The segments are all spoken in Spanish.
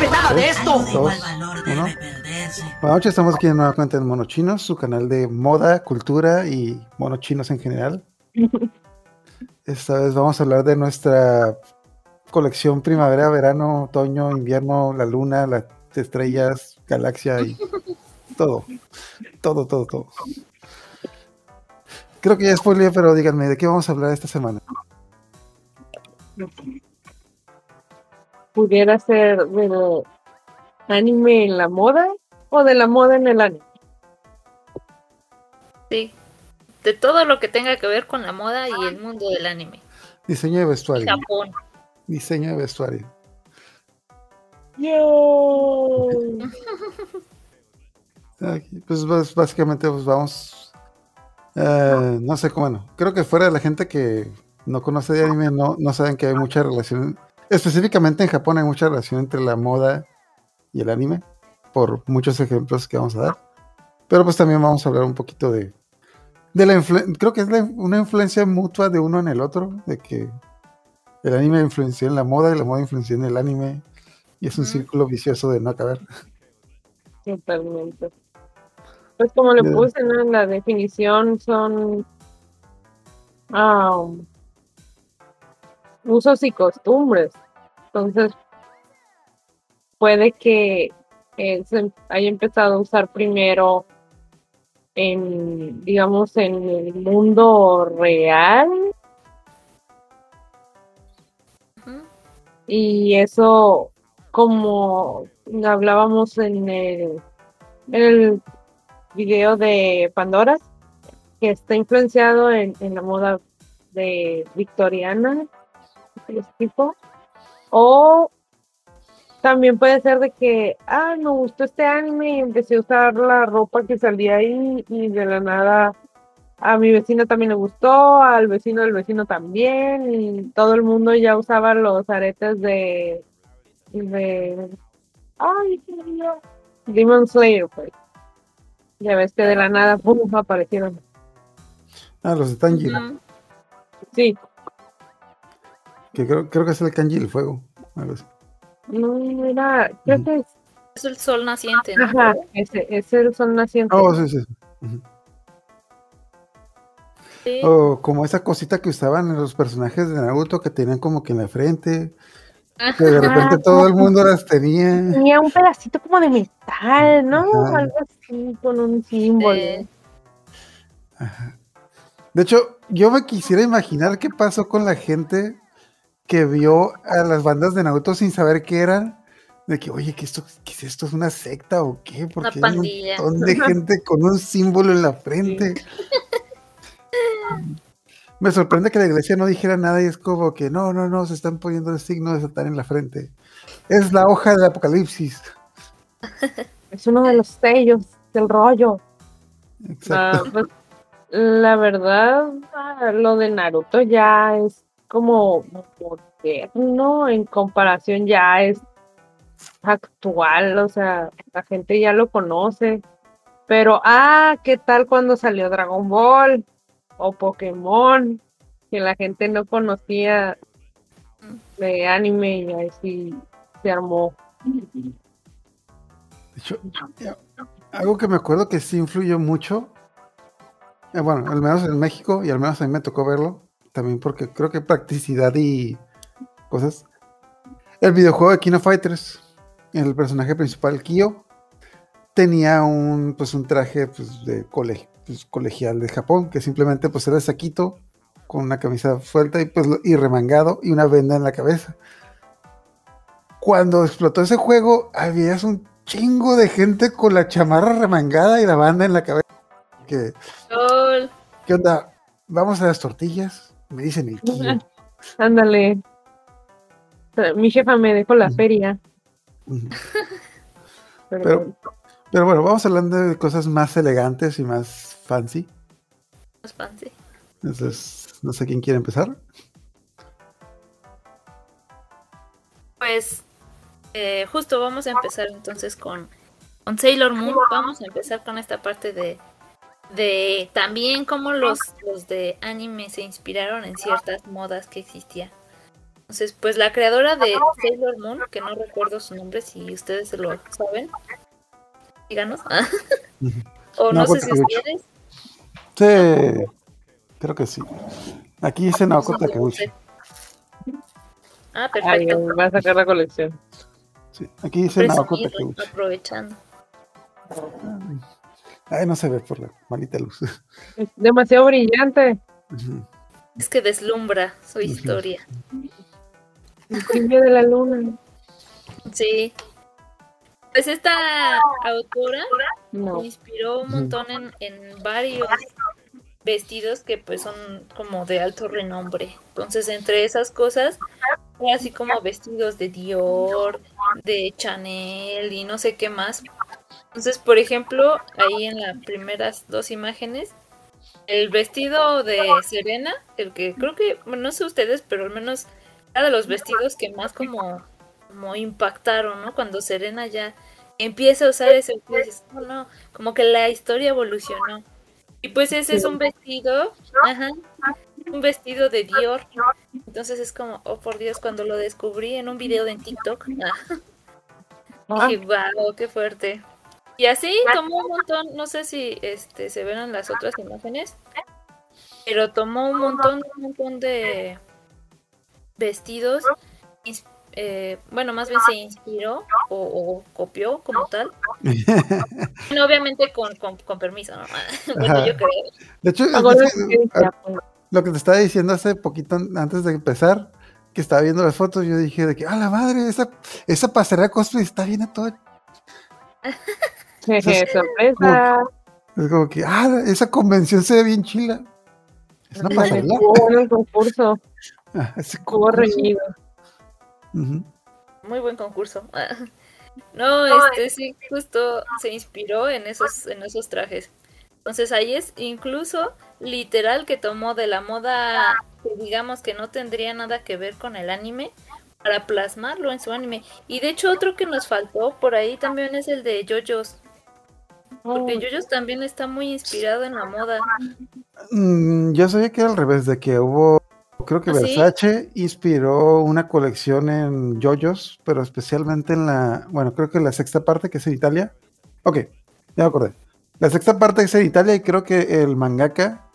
sabe nada de esto. Dos, uno. Buenas noches, estamos aquí en Nueva Cuenta en Monochinos, su canal de moda, cultura y monochinos en general. Esta vez vamos a hablar de nuestra colección primavera, verano, otoño, invierno, la luna, las estrellas, galaxia y todo. Todo, todo, todo. Creo que ya es spoiler, pero díganme, ¿de qué vamos a hablar esta semana? Pudiera ser del anime en la moda o de la moda en el anime. Sí, de todo lo que tenga que ver con la moda y el mundo del anime. Diseño de vestuario. Japón. Diseño de vestuario. Aquí, Pues, básicamente pues vamos, eh, no sé cómo, bueno, creo que fuera de la gente que no conoce de anime, no, no saben que hay mucha relación, específicamente en Japón hay mucha relación entre la moda y el anime, por muchos ejemplos que vamos a dar, pero pues también vamos a hablar un poquito de, de la influencia, creo que es la- una influencia mutua de uno en el otro, de que el anime influenció en la moda y la moda influenció en el anime, y es un círculo vicioso de no acabar. Totalmente. Pues como le puse ¿no? en la definición, son am, usos y costumbres. Entonces, puede que eh, se haya empezado a usar primero en, digamos, en el mundo real. Y eso, como hablábamos en el, en el video de Pandora, que está influenciado en, en la moda de victoriana, ese tipo, o también puede ser de que, ah, me gustó este anime y empecé a usar la ropa que salía ahí y de la nada a mi vecino también le gustó, al vecino del vecino también, y todo el mundo ya usaba los aretes de, de, ay, qué lindo. Demon Slayer, pues. Ya ves que de la nada, pum, aparecieron. Ah, los de Tanjiro. Sí, Que creo, creo que es el kanji del fuego. Algo así. no, era, creo que es, Es el sol naciente, ¿no? ajá, ese, es el sol naciente. Oh, sí, sí. O como esa cosita que usaban en los personajes de Naruto que tenían como que en la frente, que de repente Ah, todo el mundo las tenía. Tenía un pedacito como de metal, ¿no? Ajá. Algo así, con un símbolo. Sí. De hecho, yo me quisiera imaginar qué pasó con la gente que vio a las bandas de Naruto sin saber qué eran. De que, oye, ¿qué, esto, ¿qué es esto? ¿Es una secta o qué? Porque hay un montón de gente con un símbolo en la frente. Me sorprende que la iglesia no dijera nada y es como que no, no, no, se están poniendo el signo de Satán en la frente. Es la hoja del apocalipsis. Es uno de los sellos del rollo. Exacto. Ah, pues, la verdad, ah, lo de Naruto ya es como moderno en comparación, ya es actual, o sea, la gente ya lo conoce. Pero, ah, ¿qué tal cuando salió Dragon Ball o Pokémon? Que la gente no conocía de anime y así se armó. De hecho, algo que me acuerdo que sí influyó mucho, eh, bueno, al menos en México y al menos a mí me tocó verlo, también porque creo que practicidad y cosas. El videojuego de Kino Fighters, el personaje principal, Kyo, tenía un, pues, un traje pues, de cole- pues, colegial de Japón, que simplemente pues, era saquito con una camisa suelta y, pues, y remangado y una venda en la cabeza. Cuando explotó ese juego, había un chingo de gente con la chamarra remangada y la banda en la cabeza. Que. ¿Qué onda? Vamos a las tortillas. Me dicen el kilo. Ándale. Mi jefa me dejó la feria. Pero, pero bueno, vamos hablando de cosas más elegantes y más fancy. Más fancy. Entonces, no sé quién quiere empezar. Pues eh, justo vamos a empezar entonces con, con Sailor Moon. Vamos a empezar con esta parte de, de también cómo los, los de anime se inspiraron en ciertas modas que existían. Entonces, pues la creadora de Sailor Moon, que no recuerdo su nombre, si ustedes se lo saben, díganos. o no, No, sé si Takeuchi. ustedes. Sí, creo que sí. Aquí dice Naoko no sé Takeuchi. Ah, Ay, perfecto. va a sacar la colección. Sí, aquí dice Naoko Takeuchi. aprovechando. Ay, no se ve por la malita luz. Es demasiado brillante. Es que deslumbra su historia. El de la luna. Sí. Pues esta autora No. me inspiró un montón en, en varios vestidos que pues son como de alto renombre. Entonces, entre esas cosas, fue así como vestidos de Dior, de Chanel y no sé qué más. Entonces, por ejemplo, ahí en las primeras dos imágenes, el vestido de Serena, el que creo que, bueno, no sé ustedes, pero al menos era de los vestidos que más como, como impactaron, ¿no? Cuando Serena ya empieza a usar ese vestido, dices, "Oh, no, como que la historia evolucionó. Y pues ese es un vestido, ajá, un vestido de Dior. Entonces es como, oh por Dios, cuando lo descubrí en un video de TikTok, ah, Ah, dije, wow, qué fuerte. Y así tomó un montón, no sé si este se ven en las otras imágenes, pero tomó un montón, un montón de vestidos, eh, bueno, más bien se inspiró o, o copió como tal. Bueno, obviamente con, con, con permiso, ¿no? Bueno, yo creo. De hecho, lo que te estaba diciendo hace poquito an- antes de empezar, que estaba viendo las fotos, yo dije de que, a la madre, esa, esa pasarela cosplay está bien a todo. Jeje, sorpresa. Es como que, ah, esa convención se ve bien chila. Es una pasarela. El concurso. Ah, ese concurso. reñido. Ujú. Muy buen concurso. No, este sí, justo se inspiró en esos, en esos trajes. Entonces ahí es incluso literal que tomó de la moda que digamos que no tendría nada que ver con el anime para plasmarlo en su anime. Y de hecho otro que nos faltó por ahí también es el de JoJo's. Porque JoJo's también está muy inspirado en la moda. Mm, yo sabía que era al revés, de que hubo, creo que ¿Ah, sí? Versace inspiró una colección en JoJo's, pero especialmente en la, bueno, creo que la sexta parte que es en Italia. Ok, ya me acordé. La sexta parte es en Italia y creo que el mangaka,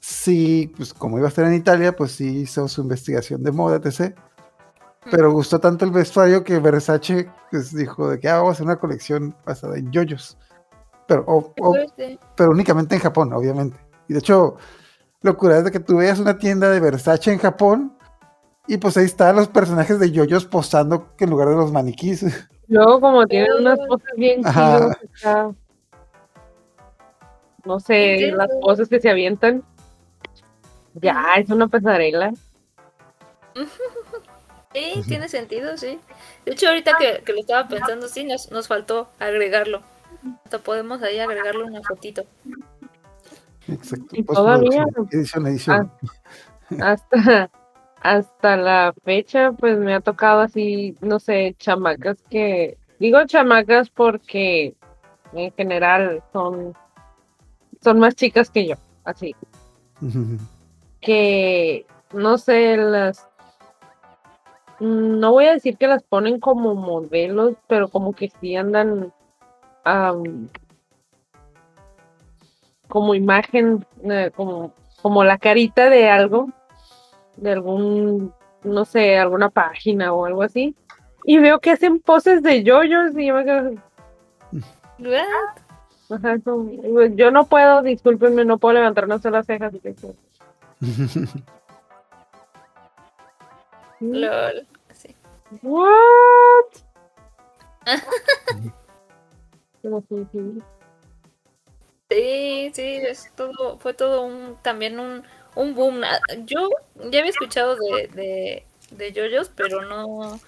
sí, pues como iba a estar en Italia, pues sí hizo su investigación de moda, etc. Pero gustó tanto el vestuario que Versace pues, dijo de que ah, vamos a hacer una colección basada en JoJo's. Pero, o- Qué o- fuerte. pero únicamente en Japón, obviamente. Y de hecho, lo curioso es de que tú veas una tienda de Versace en Japón y pues ahí están los personajes de yoyos posando en lugar de los maniquís. Luego, como tienen unas poses bien chidas, acá, no sé, las poses que se avientan. Ya, es una pasarela. Sí, tiene sentido, sí. De hecho, ahorita que, que lo estaba pensando, sí, nos, nos faltó agregarlo. Hasta podemos ahí agregarle una fotito. Exacto. Y todavía- Edición, edición. Hasta, hasta la fecha, pues me ha tocado así, no sé, chamacas que, digo chamacas porque en general son, son más chicas que yo, así. Que no sé, las no voy a decir que las ponen como modelos, pero como que sí andan como imagen, eh, como, como la carita de algo, de algún, no sé, alguna página o algo así. Y veo que hacen poses de yoyos y yo me quedo, ajá, yo no puedo, discúlpenme, no puedo levantar una sola ceja. así que- Lol. Sí. What? Sí, sí, es todo, fue todo un, también un, un boom. Ah, Yo ya había escuchado de, de, de yoyos, pero no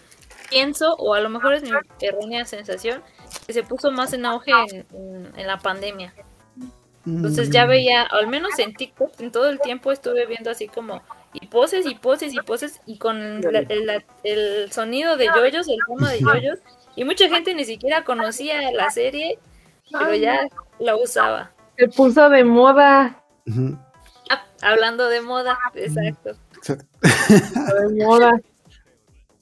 pienso, o a lo mejor es mi errónea sensación, que se puso más en auge en, en- en la pandemia. Entonces ya veía, al menos en TikTok, en todo el tiempo estuve viendo así como, y poses, y poses, y poses, y con la- el, la- el sonido de yoyos, el tono de yoyos, y mucha gente ni siquiera conocía la serie, pero ya la usaba. Se puso de moda. Ah, hablando de moda, exacto. Exacto. De moda.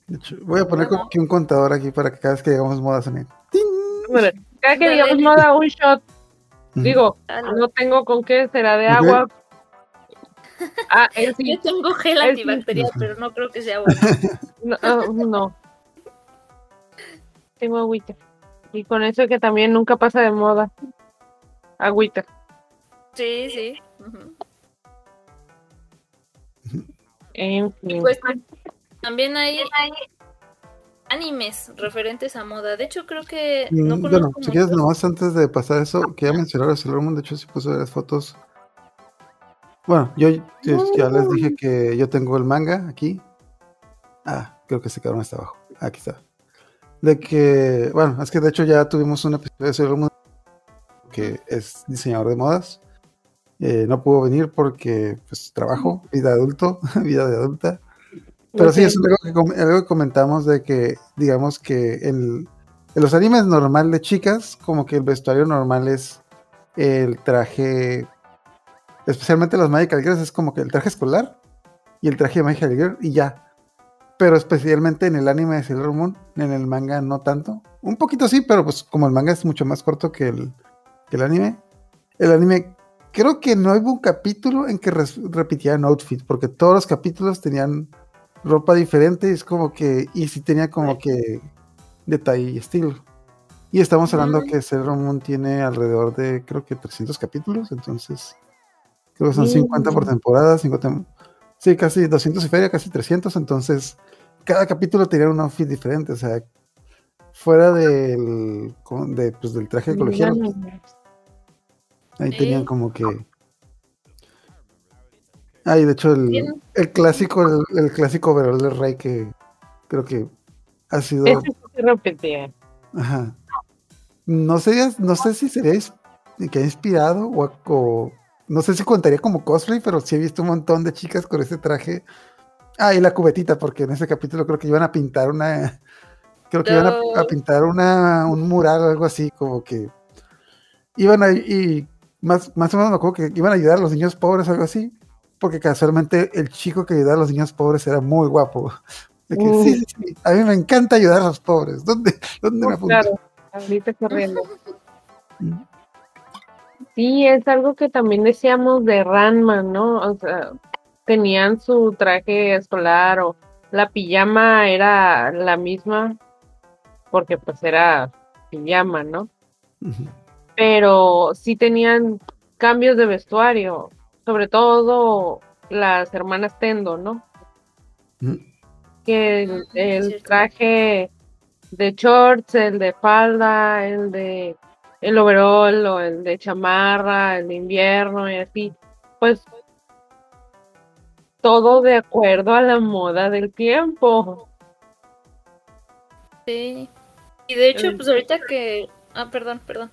De hecho, voy a poner como que un contador aquí para que cada vez que llegamos moda suene. Bueno, cada que Dale. digamos moda un shot, digo, Dale. no tengo con qué, será de agua. Ah, sí. Yo tengo gel sí. antibacterial, pero no creo que sea bueno. No, no. Tengo agüita. Y con eso que también nunca pasa de moda. Agüita. Sí, sí. En fin. Pues también hay animes referentes a moda. De hecho, creo que no Mm, conozco bueno, si quieres, nomás antes de pasar eso, quería mencionar a Sailor Moon. De hecho, sí puse las fotos. Bueno, yo eh, ya les dije que yo tengo el manga aquí. Ah, creo que ese cabrón está abajo. Aquí está. De que, bueno, es que de hecho ya tuvimos un episodio de que es diseñador de modas. Eh, no pudo venir porque, pues, trabajo, vida de adulto, vida de adulta. Pero sí, es algo que, algo que comentamos de que, digamos que en, en los animes normal de chicas, como que el vestuario normal es el traje, especialmente los Magical Girls, es como que el traje escolar y el traje de Magical Girl y ya. Pero especialmente en el anime de Sailor Moon, en el manga no tanto. Un poquito sí, pero pues como el manga es mucho más corto que el, que el anime. El anime, creo que no hubo un capítulo en que repitieran outfit, porque todos los capítulos tenían ropa diferente, es como que, y sí tenía como que detalle y estilo. Y estamos hablando Ujú. que Sailor Moon tiene alrededor de, creo que 300 capítulos, entonces, creo que son Mm. 50 por temporada, 50, sí, casi 200 y feria, casi 300, entonces, cada capítulo tenía un outfit diferente, o sea, fuera del, de, pues, del traje colegial, pues, ahí tenían como que... Ah, y de hecho el, el clásico, el, el clásico overall del Rey que creo que ha sido... Se repetía. Ajá. No sé, no sé si sería que ha inspirado o, o- no sé si contaría como cosplay, pero sí he visto un montón de chicas con ese traje. Ah, y la cubetita, porque en ese capítulo creo que iban a pintar una, creo que iban a, pintar una, un mural o algo así, como que iban a, y más, más o menos me acuerdo que iban a ayudar a los niños pobres o algo así, porque casualmente el chico que ayudaba a los niños pobres era muy guapo. De que, sí, sí, sí, a mí me encanta ayudar a los pobres. ¿Dónde, dónde me apunto? Claro, ahorita corriendo. Mm. Sí, es algo que también decíamos de Ranma, ¿no? O sea, tenían su traje escolar o la pijama era la misma, porque pues era pijama, ¿no? Pero sí tenían cambios de vestuario, sobre todo las hermanas Tendo, ¿no? Que el, Mm, el traje de shorts, el de falda, el de el overall o el de chamarra, el de invierno y así, pues todo de acuerdo a la moda del tiempo. Sí. Y de hecho, pues ahorita que. Ah, perdón, perdón.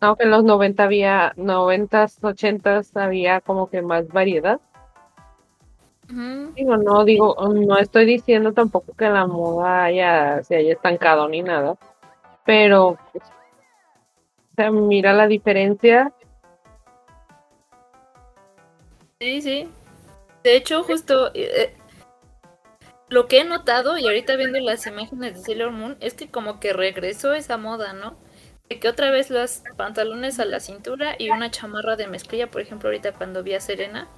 Aunque en los 90 había, 90s, 80s había como que más variedad. Digo, no digo, no estoy diciendo tampoco que la moda haya, se haya estancado ni nada, pero pues, o sea, mira la diferencia. Sí, sí. De hecho, justo eh, lo que he notado y ahorita viendo las imágenes de Sailor Moon es que como que regresó esa moda, ¿no? De que otra vez los pantalones a la cintura y una chamarra de mezclilla, por ejemplo, ahorita cuando vi a Serena.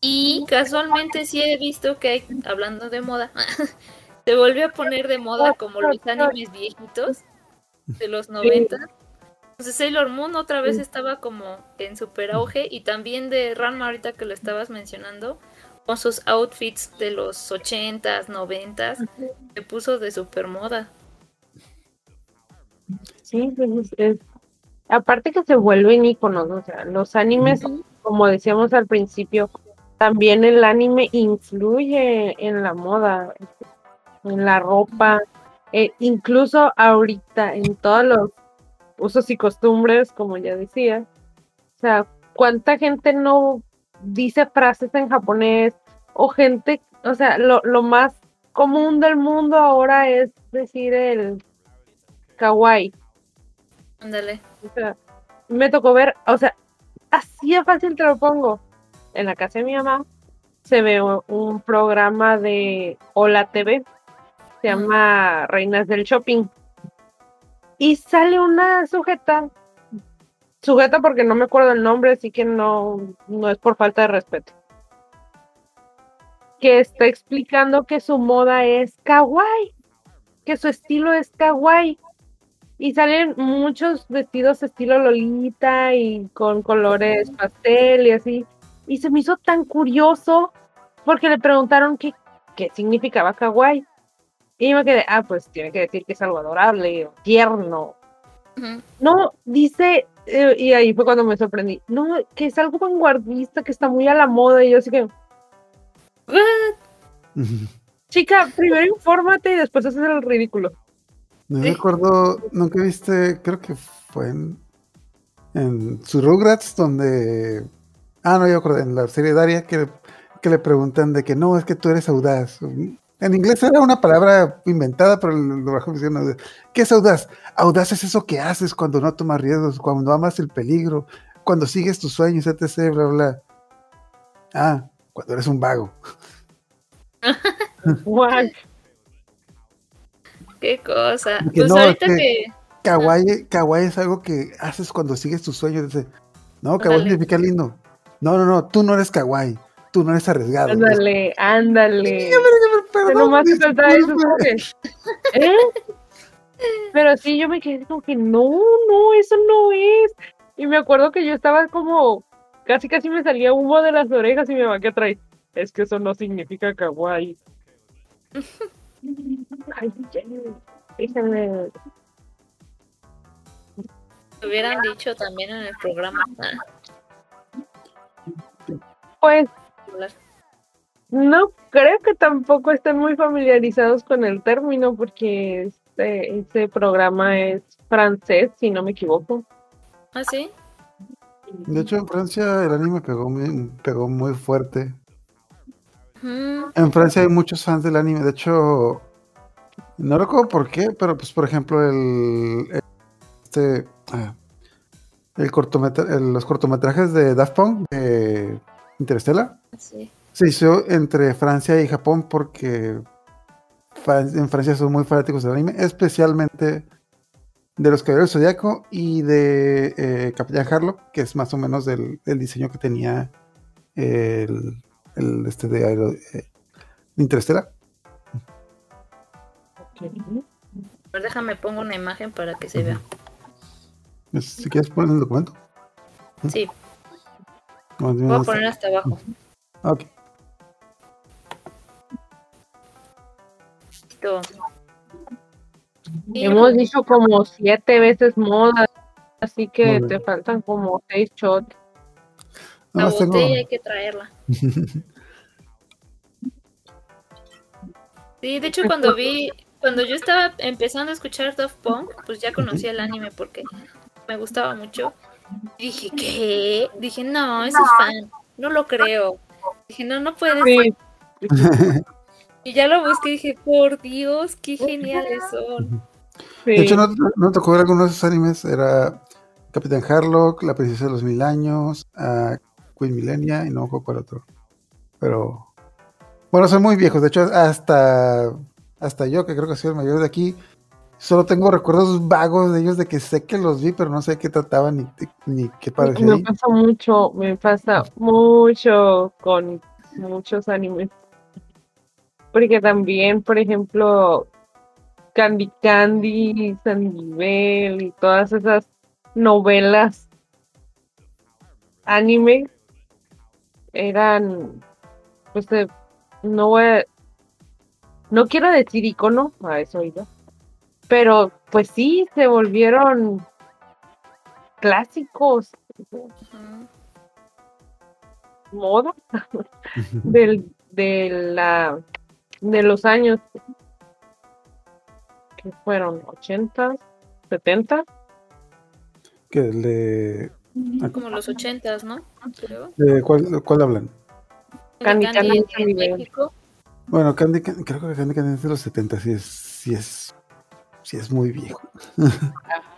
Y casualmente sí he visto que hay, hablando de moda, se volvió a poner de moda como los animes viejitos de los 90. Entonces Sailor Moon otra vez estaba como en super auge y también de Ranma ahorita que lo estabas mencionando con sus outfits de los 80s, 90s, se puso de super moda. Sí, pues, es- es- aparte que se vuelven iconos, o sea, los animes, como decíamos al principio, también el anime influye en la moda, en la ropa, eh, incluso ahorita en todos los usos y costumbres, como ya decía. O sea, ¿cuánta gente no dice frases en japonés? O gente, o sea, lo, lo más común del mundo ahora es decir el kawaii. Ándale. O sea, me tocó ver, o sea, así de fácil te lo pongo. En la casa de mi mamá se ve un programa de Hola TV, se llama Reinas del Shopping. Y sale una sujeta, sujeta porque no me acuerdo el nombre, así que no, no es por falta de respeto. Que está explicando que su moda es kawaii, que su estilo es kawaii. Y salen muchos vestidos estilo Lolita y con colores pastel y así. Y se me hizo tan curioso porque le preguntaron qué, qué significaba kawaii. Y yo me quedé, ah, pues tiene que decir que es algo adorable o tierno. No, dice, eh, y ahí fue cuando me sorprendí, no, que es algo vanguardista, que está muy a la moda. Y yo así que, What? chica, primero infórmate y después haces el ridículo. No Sí. recuerdo, nunca viste, creo que fue en, en su Rugrats, donde. Ah, no, yo acuerdo, en la serie Daria, que, que le preguntan de que no, es que tú eres audaz. En inglés era una palabra inventada, pero el doblaje menciona, ¿Qué es audaz? Audaz es eso que haces cuando no tomas riesgos, cuando amas el peligro, cuando sigues tus sueños, etc. Bla, bla. Ah, cuando eres un vago. Guau. Qué cosa. Que Pues no, ahorita que- que. Kawaii, kawaii es algo que haces cuando sigues tus sueños. No, kawaii Ándale. significa lindo. No, no, no, tú no eres kawaii. Tú no eres arriesgado. Ándale, ándale. ¿eh? Pero sí, yo me quedé como que no, no, eso no es. Y me acuerdo que yo estaba como, casi casi me salía humo de las orejas y mi mamá que trae. Es que eso no significa kawaii. Ay, hubieran dicho también en el programa. Pues hablar. no creo que tampoco estén muy familiarizados con el término porque este, este programa es francés, si no me equivoco. ¿Ah, sí? De hecho, en Francia el anime pegó muy, pegó muy fuerte. En Francia hay muchos fans del anime. De hecho, no recuerdo por qué, pero pues por ejemplo el, el- este ah, el cortometra- el- los cortometrajes de Daft Punk de Interstellar Sí. se hizo entre Francia y Japón porque en Francia son muy fanáticos del anime, especialmente de los Caballeros Zodiaco y de eh, Capitán Harlock, que es más o menos del, del diseño que tenía el, el este de, Aero- eh, Interstellar. Déjame pongo una imagen para que se vea. Si quieres poner el documento. Sí, voy a poner hasta abajo. Ok. Listo. Hemos dicho como siete veces moda, así que te faltan como seis shots. La tengo- botella hay que traerla. Sí, de hecho cuando vi, cuando yo estaba empezando a escuchar Daft Punk, pues ya conocía el anime porque me gustaba mucho. Dije, ¿qué? Dije, no, ese es fan, no lo creo. Dije, no, no puede ser. Sí, Y ya lo busqué y dije, por Dios, qué geniales son. sí. De hecho, no, no tocó ver algunos de esos animes. Era Capitán Harlock, La Princesa de los Mil Años, Queen Millennia y no me acuerdo cuál otro. Pero bueno, son muy viejos. De hecho, hasta, hasta yo, que creo que soy el mayor de aquí, solo tengo recuerdos vagos de ellos de que sé que los vi, pero no sé qué trataban ni, ni qué parecía. Me pasa mucho, me pasa mucho con muchos animes. Porque también, por ejemplo, Candy Candy, Sandivel y todas esas novelas anime eran, pues, de- no voy a- no quiero decir icono, a eso iba, pero pues sí, se volvieron clásicos Ujú. moda del, de la de los años que fueron 80 70 Que le- Como los ochentas, ¿no? Creo. ¿De cuál, cuál hablan? Candy Candy Candy en Candy. México. Bueno, Candy, Candy- creo que Candy Candy es de los 70, sí es, sí es, sí es muy viejo.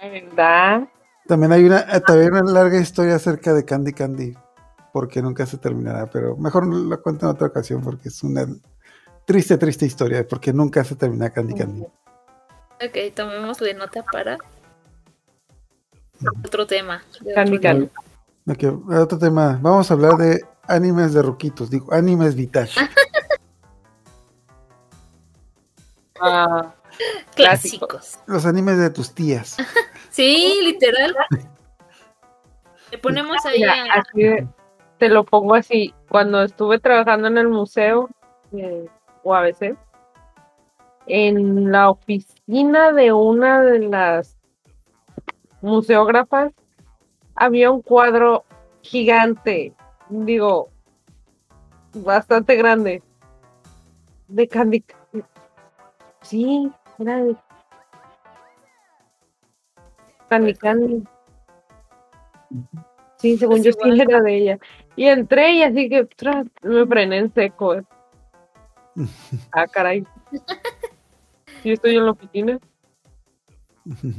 ¿verdad? También hay una, eh, también una larga historia acerca de Candy Candy. porque nunca se terminará, pero mejor la cuento en otra ocasión porque es una triste, triste historia, porque nunca se termina Candy Candy. Ok, tomémosle nota para otro tema. Candy otro Candy. Ok, otro tema. Vamos a hablar de animes de ruquitos, digo, animes Vitash. Ah, Clásicos. Los animes de tus tías. Sí, literal. Le ponemos ahí Mira, a... así de- te lo pongo así. Cuando estuve trabajando en el museo eh, UABC, en la oficina de una de las museógrafas, había un cuadro gigante, digo, bastante grande, de Candy. Sí, era de Candy Candy. Sí, según Pues yo sí era de ella. Y entré y así que tras, me frené en seco. eh. Ah, caray. Sí, estoy en la oficina.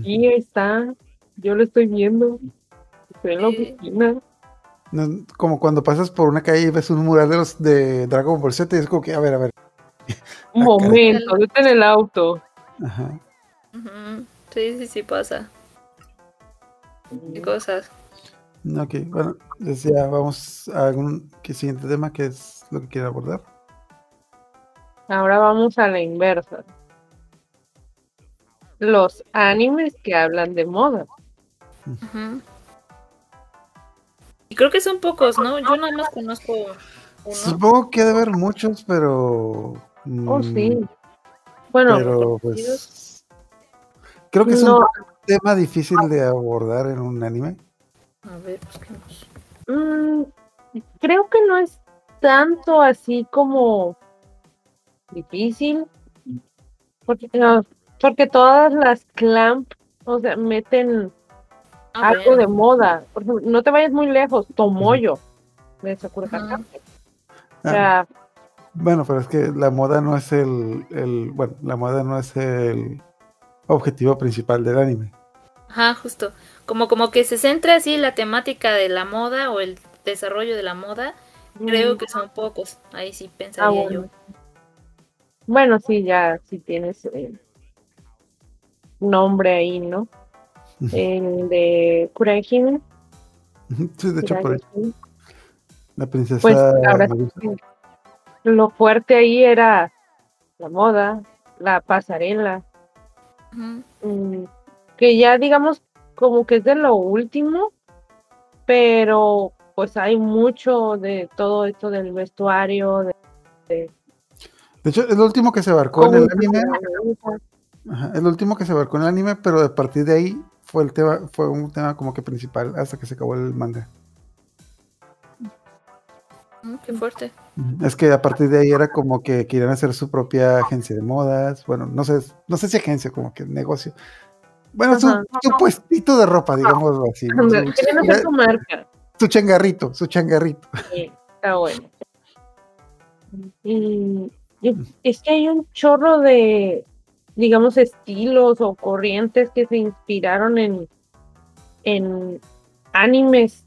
Y ahí está. Yo lo estoy viendo. Estoy en la Sí. oficina. No, como cuando pasas por una calle y ves un mural de los de Dragon Ball Z y es como que, a ver, a ver. Un Ah, caray. momento, vete en el auto. Ajá. Ujú. Sí, sí, sí pasa. Qué cosas. Ok, bueno, decía, vamos a algún que siguiente tema que es lo que quiero abordar. Ahora vamos a la inversa. Los animes que hablan de moda. Ujú. Y creo que son pocos, ¿no? Yo nada más conozco uno. Supongo que ha de haber muchos, pero. Oh, mm, sí. Bueno, Pero pues. Creo que es no, un tema difícil de abordar en un anime. A ver, busquemos. Mm, creo que no es tanto así como difícil, porque, no, porque todas las clamp, o sea, meten A algo ver. de moda. Por ejemplo, no te vayas muy lejos, Tomoyo de Sakura. Kakashi. O Ah, sea, bueno, pero es que la moda no es el, el. Bueno, la moda no es el objetivo principal del anime. Ajá, justo. Como, como que se centra así la temática de la moda o el desarrollo de la moda. Creo mm, que son pocos. Ahí sí ah, pensaría bueno. yo. Bueno, sí, ya, sí tienes eh, nombre ahí, ¿no? El de Kurahime. Sí, de hecho, por ahí, la princesa. Pues ahora. Lo fuerte ahí era la moda, la pasarela, mm, que ya digamos como que es de lo último, pero pues hay mucho de todo esto del vestuario, de, De hecho, es lo último que se abarcó en el anime. Ajá, lo último que se abarcó en el anime, pero a partir de ahí fue el tema, fue un tema como que principal hasta que se acabó el manga. Mm, Qué fuerte. Es que a partir de ahí era como que querían hacer su propia agencia de modas. Bueno, no sé, no sé si agencia, como que negocio. Bueno, su, su puestito de ropa, digámoslo así. Su, hacer su marca. su changarrito, su changarrito. Sí, está bueno. Y es que hay un chorro de, digamos, estilos o corrientes que se inspiraron en, en animes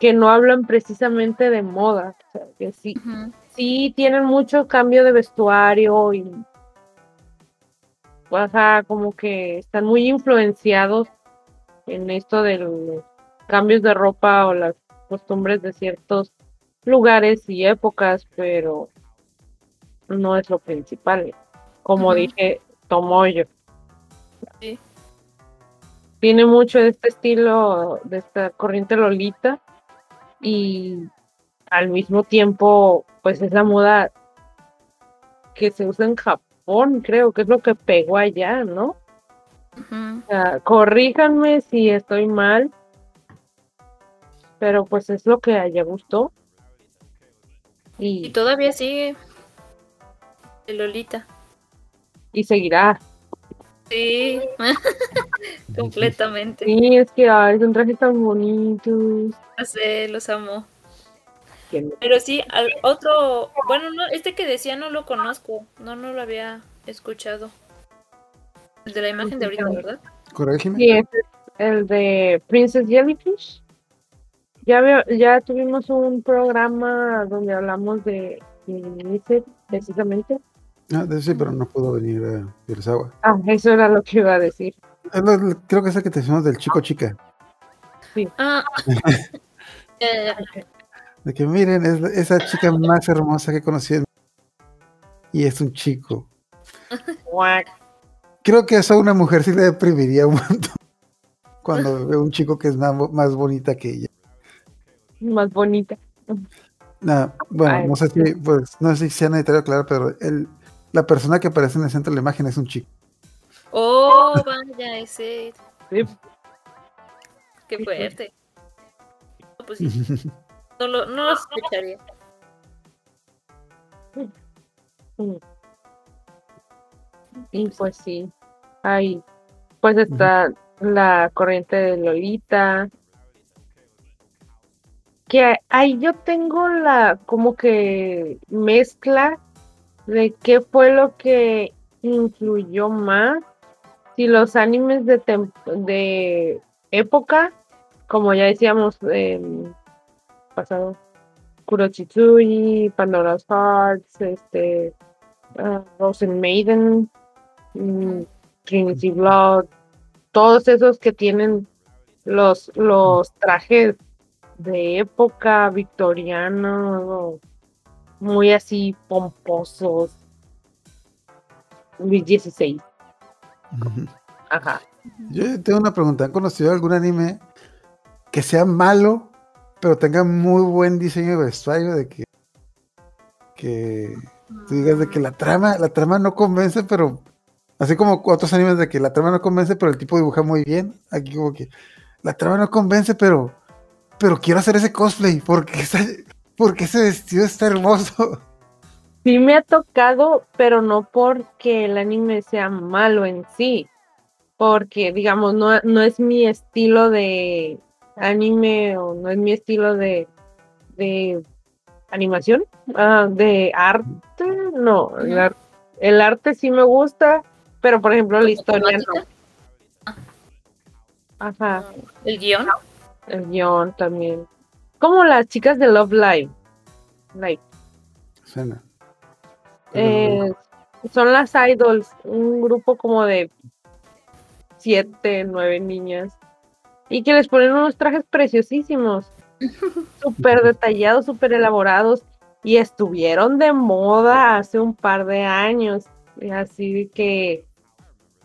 que no hablan precisamente de moda. O sea, que sí, sí tienen mucho cambio de vestuario y o sea, como que están muy influenciados en esto de los cambios de ropa o las costumbres de ciertos lugares y épocas, pero no es lo principal. Como dije, Tomoyo. Sí. Tiene mucho de este estilo, de esta corriente Lolita, y al mismo tiempo, pues es la moda que se usa en Japón, creo que es lo que pegó allá, ¿no? O sea, corríjanme si estoy mal, pero pues es lo que allá gustó. Y Y, todavía sigue. El Lolita. y seguirá. Sí. Completamente. Sí, es que ay, son trajes tan bonitos. Ya sé, los amo. Pero sí, al otro, bueno, no, este que decía no lo conozco, no, no lo había escuchado. El de la imagen de ahorita, ¿verdad? Corrígeme. Sí, es el de Princess Jellyfish. Ya, veo, ya tuvimos un programa donde hablamos de, de ese precisamente. Ah, de- sí, pero no pudo venir a Kurosawa. Ah, eso era lo que iba a decir. Creo que es el que te decimos del chico chica. Ah, eh, De que miren, es la- esa chica más hermosa que he conocido. en- Y es un chico. Creo que eso a una mujer sí le deprimiría un montón. Cuando ve un chico que es más, más bonita que ella. Más bonita. Nah, bueno, Ay, no sé si, pues, no sé si sea necesario aclarar, pero el, la persona que aparece en el centro de la imagen es un chico. oh, vaya, ese. Sí. Qué fuerte. No, Pues sí, no lo, no lo escucharía. Y pues sí. Ahí. Pues está la corriente de Lolita. Que ahí yo tengo la como que mezcla de qué fue lo que influyó más. Si los animes de, de época, como ya decíamos en pasado, Kurochitsuji, Pandora's Hearts, este, ah, Rosen Maiden, Trinity Blood, todos esos que tienen los, los trajes de época victoriana, muy así pomposos. Luis XVI, ajá. Yo tengo una pregunta. ¿Han conocido algún anime que sea malo, pero tenga muy buen diseño de vestuario? De que, que tú digas de que la trama, la trama no convence, pero así como otros animes de que la trama no convence, pero el tipo dibuja muy bien. Aquí como que la trama no convence, pero, pero quiero hacer ese cosplay porque, esa- porque ese vestido está hermoso. Sí me ha tocado, pero no porque el anime sea malo en sí, porque digamos, no, no es mi estilo de anime o no es mi estilo de, de animación, ah, de arte, no, el, ar- el arte sí me gusta, pero por ejemplo la historia no. Ajá, El guion. el guion también. Como las chicas de Love Live. Like, Suena. Eh, son las Idols, un grupo como de siete, nueve niñas. Y que les ponen unos trajes preciosísimos, súper detallados, súper elaborados. Y estuvieron de moda hace un par de años. y Así que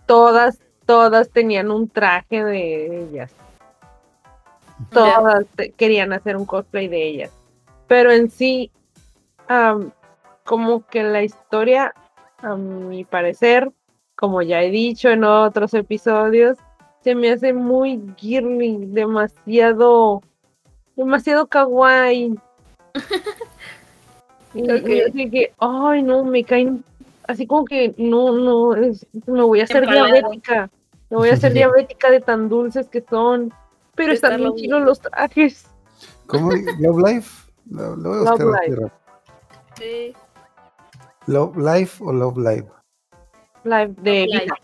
todas, todas tenían un traje de ellas. Todas querían hacer un cosplay de ellas. Pero en sí, am, como que la historia, a mi parecer, como ya he dicho en otros episodios, se me hace muy girly, demasiado, demasiado kawaii. Y- Ok. y así que, ay no, me caen, así como que no, no, es- me voy a hacer diabética, me voy a hacer diabética de tan dulces que son, pero están bien viendo. los trajes. ¿Cómo? ¿Love Life? Lo, lo voy a Love buscar rápido. Sí. ¿Love Life o Love Live? Live de. Vita.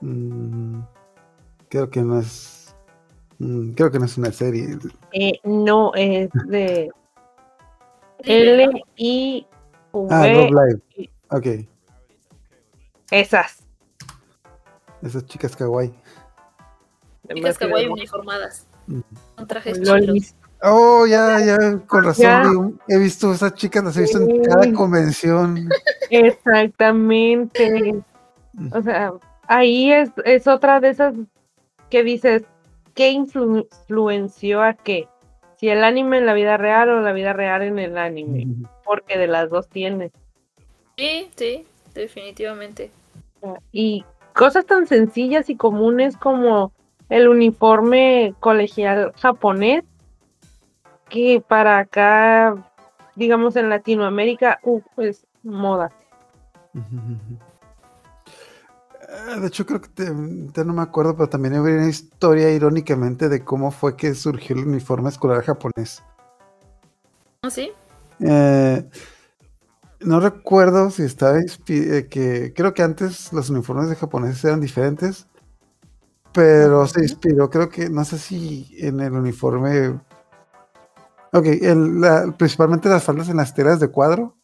Mm, creo que no es. mm, creo que no es una serie. Eh, no, es de. L I Ah, V Love Live. Ok. esas. Esas chicas kawaii. Chicas kawaii uniformadas. Con trajes chilos. Oh, ya, ya, con razón. Ya. he visto esas chicas, las he visto en cada convención. Exactamente. O sea, ahí es, es otra de esas que dices, ¿qué influ- influenció a qué? Si el anime en la vida real o la vida real en el anime. Porque de las dos tiene. Sí, sí, definitivamente. Y cosas tan sencillas y comunes como el uniforme colegial japonés, que para acá, digamos en Latinoamérica, uh, es moda. De hecho, creo que te, te no me acuerdo, pero también hay una historia irónicamente de cómo fue que surgió el uniforme escolar japonés. ¿Ah, sí? Eh, no recuerdo si estaba inspi- eh, que creo que antes los uniformes de japoneses eran diferentes, pero se inspiró, creo que no sé si en el uniforme Ok, el- la- principalmente las faldas en las telas de cuadro.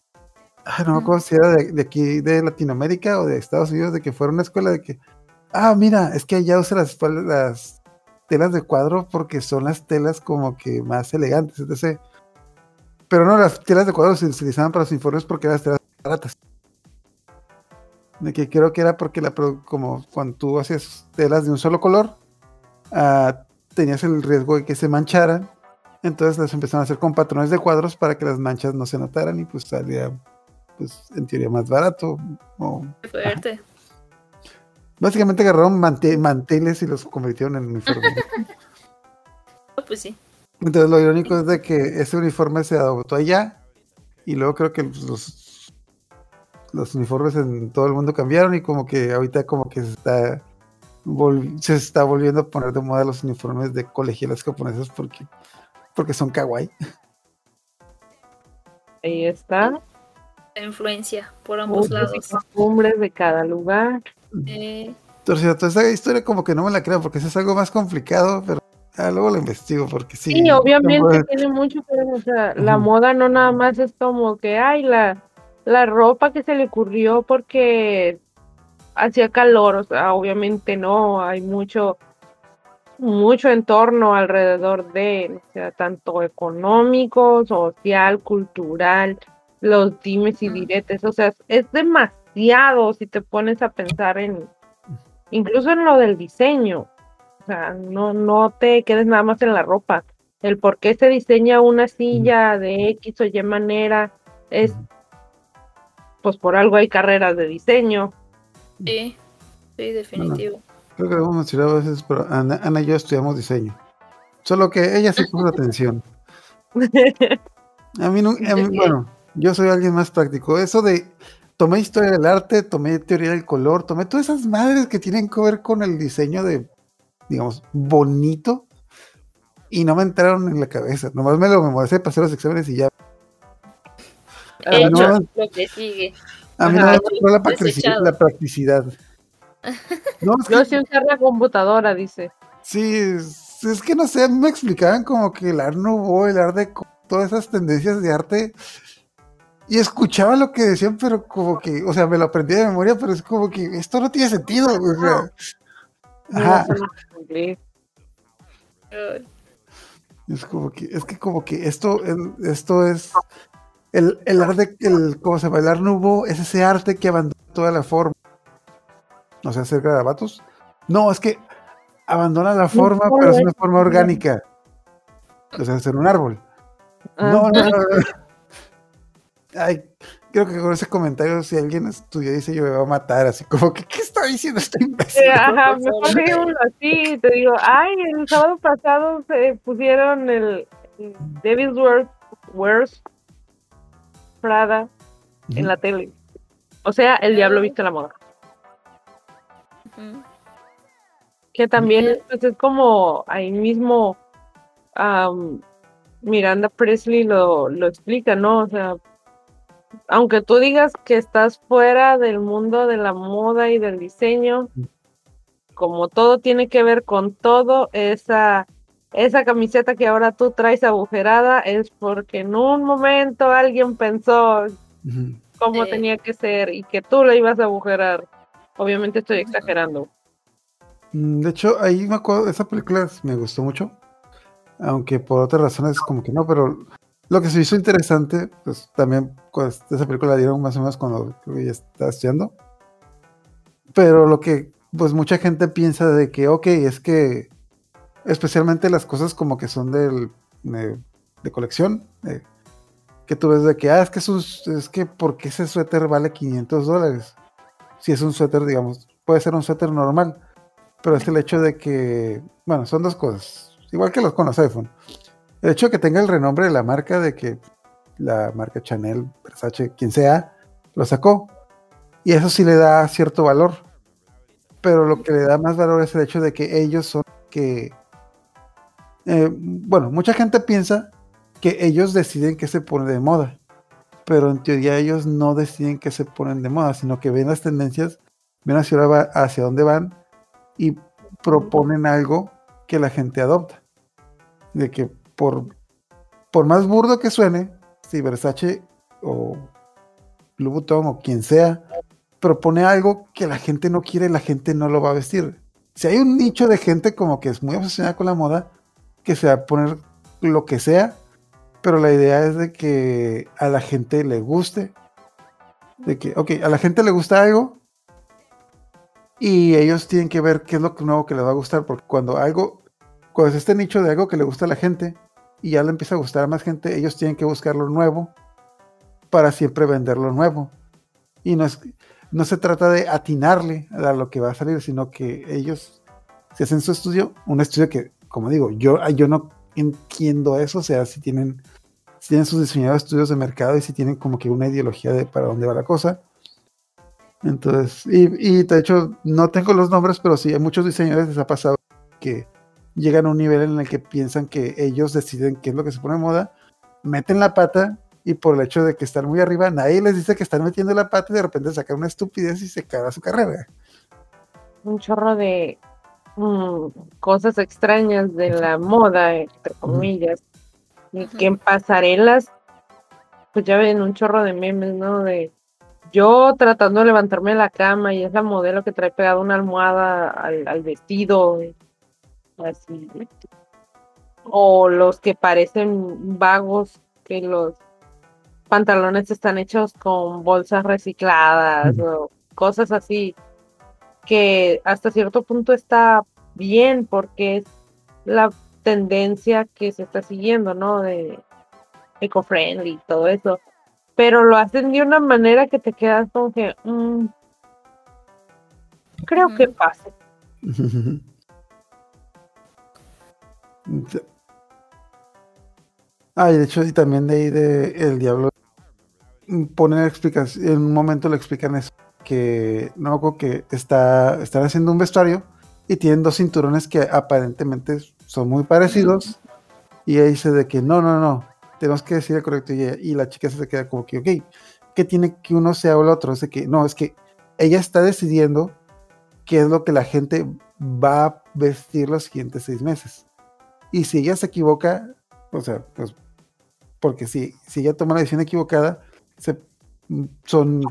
Ah, no me acuerdo si era de, de aquí, de Latinoamérica o de Estados Unidos, de que fuera una escuela de que, ah, mira, es que allá usa las, las telas de cuadro porque son las telas como que más elegantes, etc. Pero no, las telas de cuadro se utilizaban para los uniformes porque eran las telas baratas. De que creo que era porque la, como cuando tú hacías telas de un solo color, ah, tenías el riesgo de que se mancharan entonces las empezaron a hacer con patrones de cuadros para que las manchas no se notaran y pues salía, pues en teoría más barato. o- fuerte. Básicamente agarraron mante- manteles y los convirtieron en uniformes. Pues sí. Entonces lo irónico es de que ese uniforme se adoptó allá y luego creo que los, los uniformes en todo el mundo cambiaron y como que ahorita como que se está, se está volviendo a poner de moda los uniformes de colegialas japonesas porque, porque son kawaii. Ahí está. La influencia por ambos lados. costumbres de cada lugar. Eh, Por cierto, esa historia como que no me la creo porque eso es algo más complicado, pero ah, luego lo investigo porque sí. Sí, obviamente tiene mucho que ver, o sea, la moda no nada más es como que, ay, la, la ropa que se le ocurrió porque hacía calor, o sea, obviamente no, hay mucho, mucho entorno alrededor de, o sea, tanto económico, social, cultural, los dimes y diretes, o sea, es demasiado si te pones a pensar en, incluso en lo del diseño. O sea, no, no te quedes nada más en la ropa. El por qué se diseña una silla de X o Y manera es. Pues por algo hay carreras de diseño. sí, sí, definitivo. Creo que lo hemos mencionado a veces, pero Ana, Ana y yo estudiamos diseño. Solo que ella sí puso atención. A mí, no, a mí- bueno, yo soy alguien más práctico. Eso de tomé historia del arte, tomé teoría del color, tomé todas esas madres que tienen que ver con el diseño de, digamos, bonito. Y no me entraron en la cabeza. Nomás me lo memoricé, pasé los exámenes y ya. A mí no, lo que sigue. a mí no me la, la practicidad. No, es que Yo sé usar la computadora, dice. Sí, es, es que no sé, a mí me explicaban como que el Art Nouveau, el Art Deco, todas esas tendencias de arte. Y escuchaba lo que decían, pero como que, o sea, me lo aprendí de memoria, pero es como que esto no tiene sentido. O sea, No Ajá. sé cumplir. Ay, es como que, es que como que esto, esto es el, el Art de, el, ¿cómo se llama? El Art Nouveau es ese arte que abandona toda la forma. O sea, hacer garabatos. No, es que abandona la forma, no, pero es una forma orgánica. O sea, hacer un árbol. Ah, No, no, no, no. Ay, creo que con ese comentario, si alguien estudia dice yo me va a matar, así como que, ¿qué está diciendo este imbécil? Sí, ajá, mejor dejémoslo así. Te digo, ay, el sábado pasado se pusieron el, el Devil's Prada en la tele. O sea, el diablo viste la moda. Que también pues, es como ahí mismo Miranda Presley lo, lo explica, ¿no? O sea, aunque tú digas que estás fuera del mundo de la moda y del diseño, como todo tiene que ver con todo, esa, esa camiseta que ahora tú traes agujerada es porque en un momento alguien pensó cómo Sí. tenía que ser y que tú la ibas a agujerar. Obviamente estoy exagerando. Mm, De hecho, ahí me acuerdo, esa película me gustó mucho, aunque por otras razones como que no, pero lo que se hizo interesante, pues también pues, esa película la dieron más o menos cuando ya estaba estudiando, pero lo que pues mucha gente piensa de que, ok, es que especialmente las cosas como que son del, de, de colección, eh, que tú ves de que, ah, es que, es, un- es que, ¿por qué ese suéter vale 500 dólares? Si es un suéter, digamos, puede ser un suéter normal, pero es el hecho de que, bueno, son dos cosas, igual que los con los iPhone. El hecho de que tenga el renombre de la marca, de que la marca Chanel, Versace, quien sea, lo sacó. Y eso sí le da cierto valor. Pero lo que le da más valor es el hecho de que ellos son que... eh, bueno, mucha gente piensa que ellos deciden qué se pone de moda. Pero en teoría ellos no deciden qué se ponen de moda, sino que ven las tendencias, ven hacia, hacia dónde van y proponen algo que la gente adopta. De que por por más burdo que suene, si Versace o Louboutin o quien sea propone algo que la gente no quiere, la gente no lo va a vestir. Si hay un nicho de gente como que es muy obsesionada con la moda, que se va a poner lo que sea, pero la idea es de que a la gente le guste. De que, ok, a la gente le gusta algo y ellos tienen que ver qué es lo nuevo que les va a gustar, porque cuando algo, cuando es este nicho de algo que le gusta a la gente y ya le empieza a gustar a más gente, ellos tienen que buscar lo nuevo para siempre vender lo nuevo. Y no es, no se trata de atinarle a lo que va a salir, sino que ellos se hacen su estudio, un estudio que, como digo, yo, yo no entiendo eso, o sea, si tienen, si tienen sus diseñadores estudios de mercado y si tienen como que una ideología de para dónde va la cosa. Entonces, y, y de hecho, no tengo los nombres, pero sí, a muchos diseñadores les ha pasado que llegan a un nivel en el que piensan que ellos deciden qué es lo que se pone de moda, meten la pata y por el hecho de que están muy arriba, nadie les dice que están metiendo la pata y de repente sacan una estupidez y se caga su carrera. Un chorro de mm, cosas extrañas de la moda, entre comillas, y que en pasarelas, pues ya ven un chorro de memes, ¿no? De yo tratando de levantarme de la cama y es la modelo que trae pegada una almohada al, al vestido, así. O los que parecen vagos que los pantalones están hechos con bolsas recicladas o cosas así, que hasta cierto punto está bien porque es la tendencia que se está siguiendo, ¿no? De eco-friendly y todo eso. Pero lo hacen de una manera que te quedas como que, mm, creo que pase. Ah, y de hecho, y también de ahí de El Diablo ponen explicación, en un momento le explican eso, que no que está, están haciendo un vestuario y tienen dos cinturones que aparentemente son muy parecidos y ahí dice de que no, no, no, tenemos que decir el correcto y, la chica se queda como que, ok, ¿qué tiene que uno sea o el otro? Es que no, es que ella está decidiendo qué es lo que la gente va a vestir los siguientes seis meses. Y si ella se equivoca, o sea, pues, porque si, si ella toma la decisión equivocada, son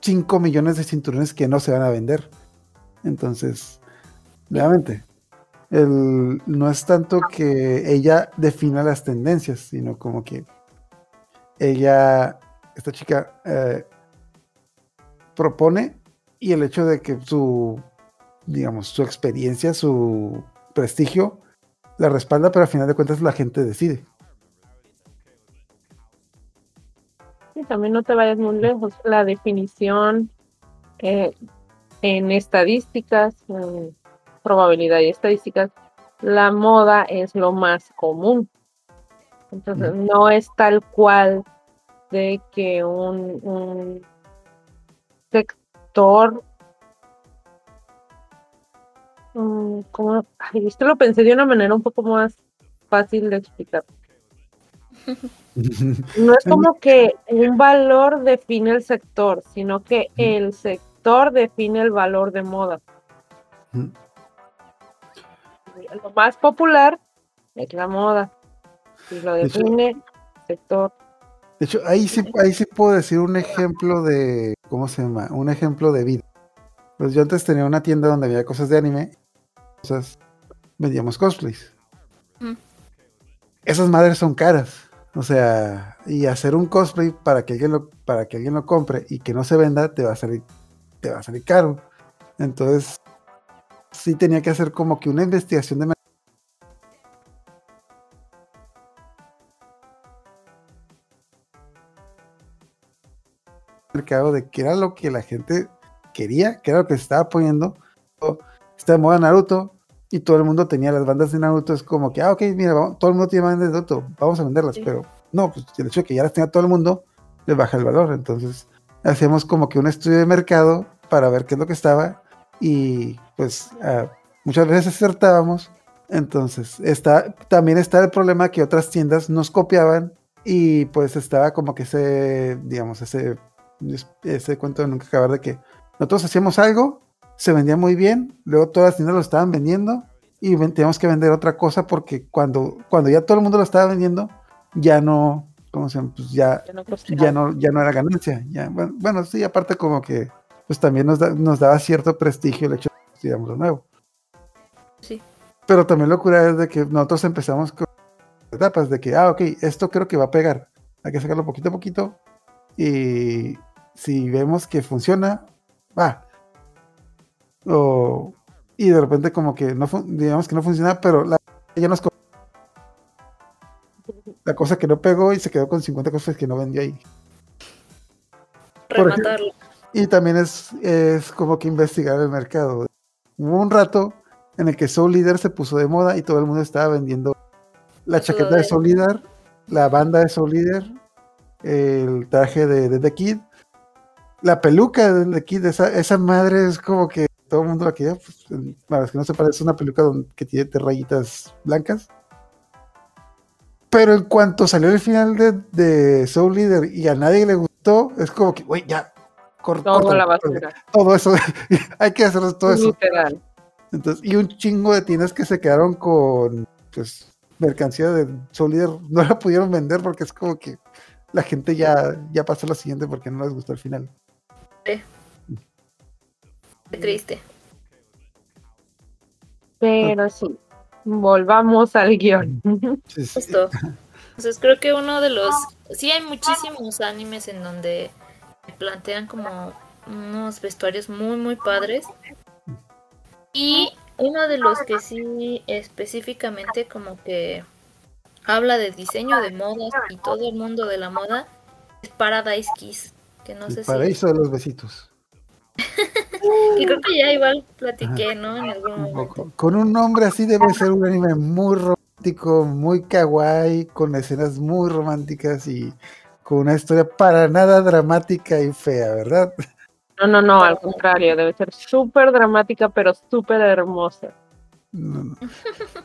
5 millones de cinturones que no se van a vender. Entonces, nuevamente, no es tanto que ella defina las tendencias, sino como que ella, esta chica, eh, propone y el hecho de que su, digamos, su experiencia, su prestigio, la respalda, pero al final de cuentas la gente decide. también no te vayas muy lejos. La definición eh, en estadísticas, en probabilidad y estadísticas, la moda es lo más común. Entonces, no es tal cual de que un, sector um, como esto lo pensé de una manera un poco más fácil de explicar. No es como que un valor define el sector, sino que el sector define el valor de moda. Lo más popular es la moda. Y lo define el sector. De hecho, ahí sí, ahí sí puedo decir un ejemplo de, ¿cómo se llama? Un ejemplo de vida. Pues yo antes tenía una tienda donde había cosas de anime, cosas, vendíamos cosplays. Esas madres son caras. O sea, y hacer un cosplay para que alguien lo, para que alguien lo compre y que no se venda, te va a salir, te va a salir caro. Entonces, sí tenía que hacer como que una investigación de mercado de qué era lo que la gente quería, qué era lo que se estaba poniendo. Está de moda Naruto, y todo el mundo tenía las bandas de Naruto, es como que, ah, ok, mira, todo el mundo tiene bandas de Naruto, vamos a venderlas, pero no, pues el hecho de que ya las tenga todo el mundo, le baja el valor. Entonces, hacíamos como que un estudio de mercado para ver qué es lo que estaba y pues ah, muchas veces acertábamos. Entonces, está, también está el problema que otras tiendas nos copiaban y pues estaba como que ese, digamos, ese, ese cuento de nunca acabar de que nosotros hacíamos algo se vendía muy bien, luego todas las tiendas lo estaban vendiendo y teníamos que vender otra cosa porque cuando, cuando ya todo el mundo lo estaba vendiendo, ya no, ¿cómo se llama? Pues ya, ya, no, ya no era ganancia. Ya, bueno, bueno, sí, aparte como que pues también nos, nos daba cierto prestigio el hecho de que estudiamos lo nuevo. Sí. Pero también lo cura es de que nosotros empezamos con etapas de que, ah, ok, esto creo que va a pegar. Hay que sacarlo poquito a poquito. Y si vemos que funciona, va. O, y de repente como que no, digamos que no funciona, pero la, ya nos la cosa que no pegó y se quedó con 50 cosas que no vendió ahí. Rematarlo. y también es, es como que investigar el mercado. Hubo un rato en el que Soul Leader se puso de moda y todo el mundo estaba vendiendo la chaqueta de Soul Leader, la banda de Soul Leader, el traje de, The Kid, la peluca de The Kid, esa, esa madre es como que todo el mundo la quería. Pues, para los que no se parece, es una peluca que tiene rayitas blancas. Pero en cuanto salió el final de, de, Soul Leader y a nadie le gustó, es como que, güey, ya, todo la basura. Todo eso, hay que hacer todo eso. Entonces, y un chingo de tiendas que se quedaron con pues mercancía de Soul Leader no la pudieron vender porque es como que la gente ya, ya pasó la siguiente porque no les gustó el final. Sí. Qué triste. Pero sí, volvamos al guion. Justo. Entonces creo que uno de los... Sí hay muchísimos animes en donde plantean como unos vestuarios muy, muy padres. Y uno de los que sí específicamente como que habla de diseño de modas y todo el mundo de la moda es Paradise Kiss. Que no sé paraíso de los besitos. que creo que ya igual platiqué, ¿no? En algún momento. Con un nombre así debe ser un anime muy romántico, muy kawaii, con escenas muy románticas y con una historia para nada dramática y fea, ¿verdad? No, no, no, al contrario, debe ser súper dramática, pero súper hermosa.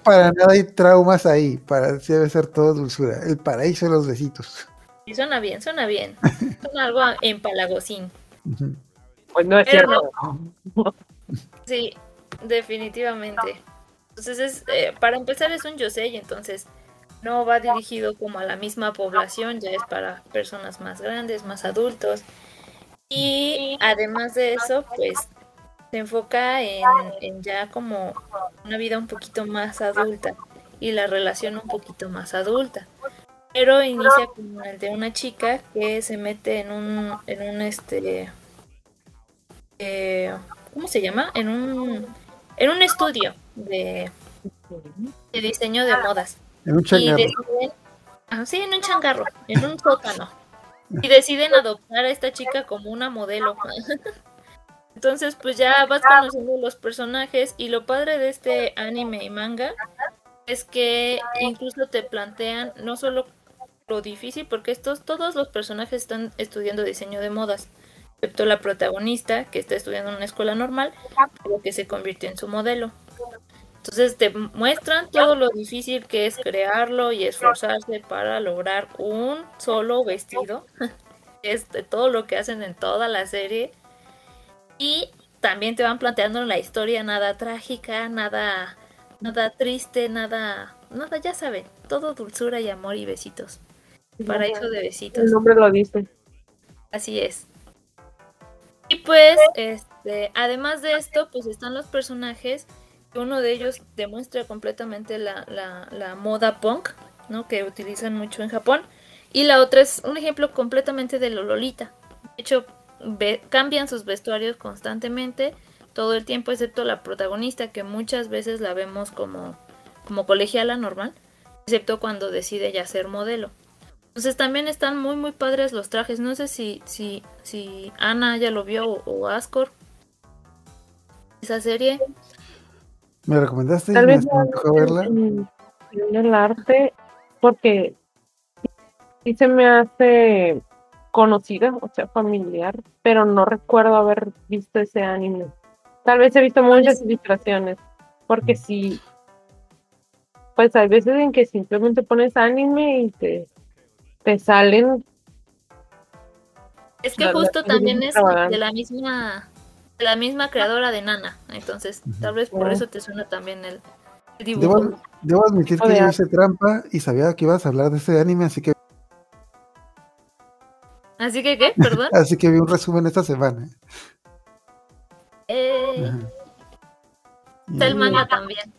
Para nada hay traumas ahí, para debe ser todo dulzura. El paraíso de los besitos. Y suena bien, suena bien. Suena algo empalagosín. Pues no es cierto. Sí, definitivamente. Entonces, es, eh, para empezar, es un yosei, entonces no va dirigido como a la misma población, ya es para personas más grandes, más adultos. Y además de eso, pues se enfoca en, ya como una vida un poquito más adulta y la relación un poquito más adulta. Pero inicia como el de una chica que se mete en un, en un este, eh, ¿cómo se llama? En un, en un estudio de, de diseño de modas. En un changarro. Ah, sí, en un changarro, en un sótano y deciden adoptar a esta chica como una modelo. Entonces, pues ya vas conociendo los personajes y lo padre de este anime y manga es que incluso te plantean no solo lo difícil, porque estos todos los personajes están estudiando diseño de modas, excepto la protagonista que está estudiando en una escuela normal, pero que se convirtió en su modelo. Entonces te muestran todo lo difícil que es crearlo y esforzarse para lograr un solo vestido. es todo lo que hacen en toda la serie. Y también te van planteando la historia nada trágica, nada, nada triste, nada, nada, ya saben, todo dulzura y amor y besitos. Paraíso de besitos. El nombre lo dice. Así es. Y pues, este, además de esto, pues están los personajes uno de ellos demuestra completamente la, la, moda punk, ¿no? Que utilizan mucho en Japón. Y la otra es un ejemplo completamente de Lolita. De hecho, cambian sus vestuarios constantemente, todo el tiempo, excepto la protagonista, que muchas veces la vemos como, como colegiala normal, excepto cuando decide ya ser modelo. Entonces también están muy muy padres los trajes. No sé si, si, si Ana ya lo vio o, o Ascor. Esa serie. ¿Me recomendaste Tal vez verla? En, el arte, porque sí se me hace conocida, o sea, familiar, pero no recuerdo haber visto ese anime. Tal vez he visto muchas ilustraciones, porque sí, pues hay veces en que simplemente pones anime y te, te salen. Es que justo también es de la misma la misma creadora de Nana, entonces tal vez por eso te suena también el, dibujo. Debo, debo admitir que yo hice trampa y sabía que ibas a hablar de ese anime, así que, Así que, ¿qué? Perdón. así que vi un resumen esta semana. Eh, está el manga también.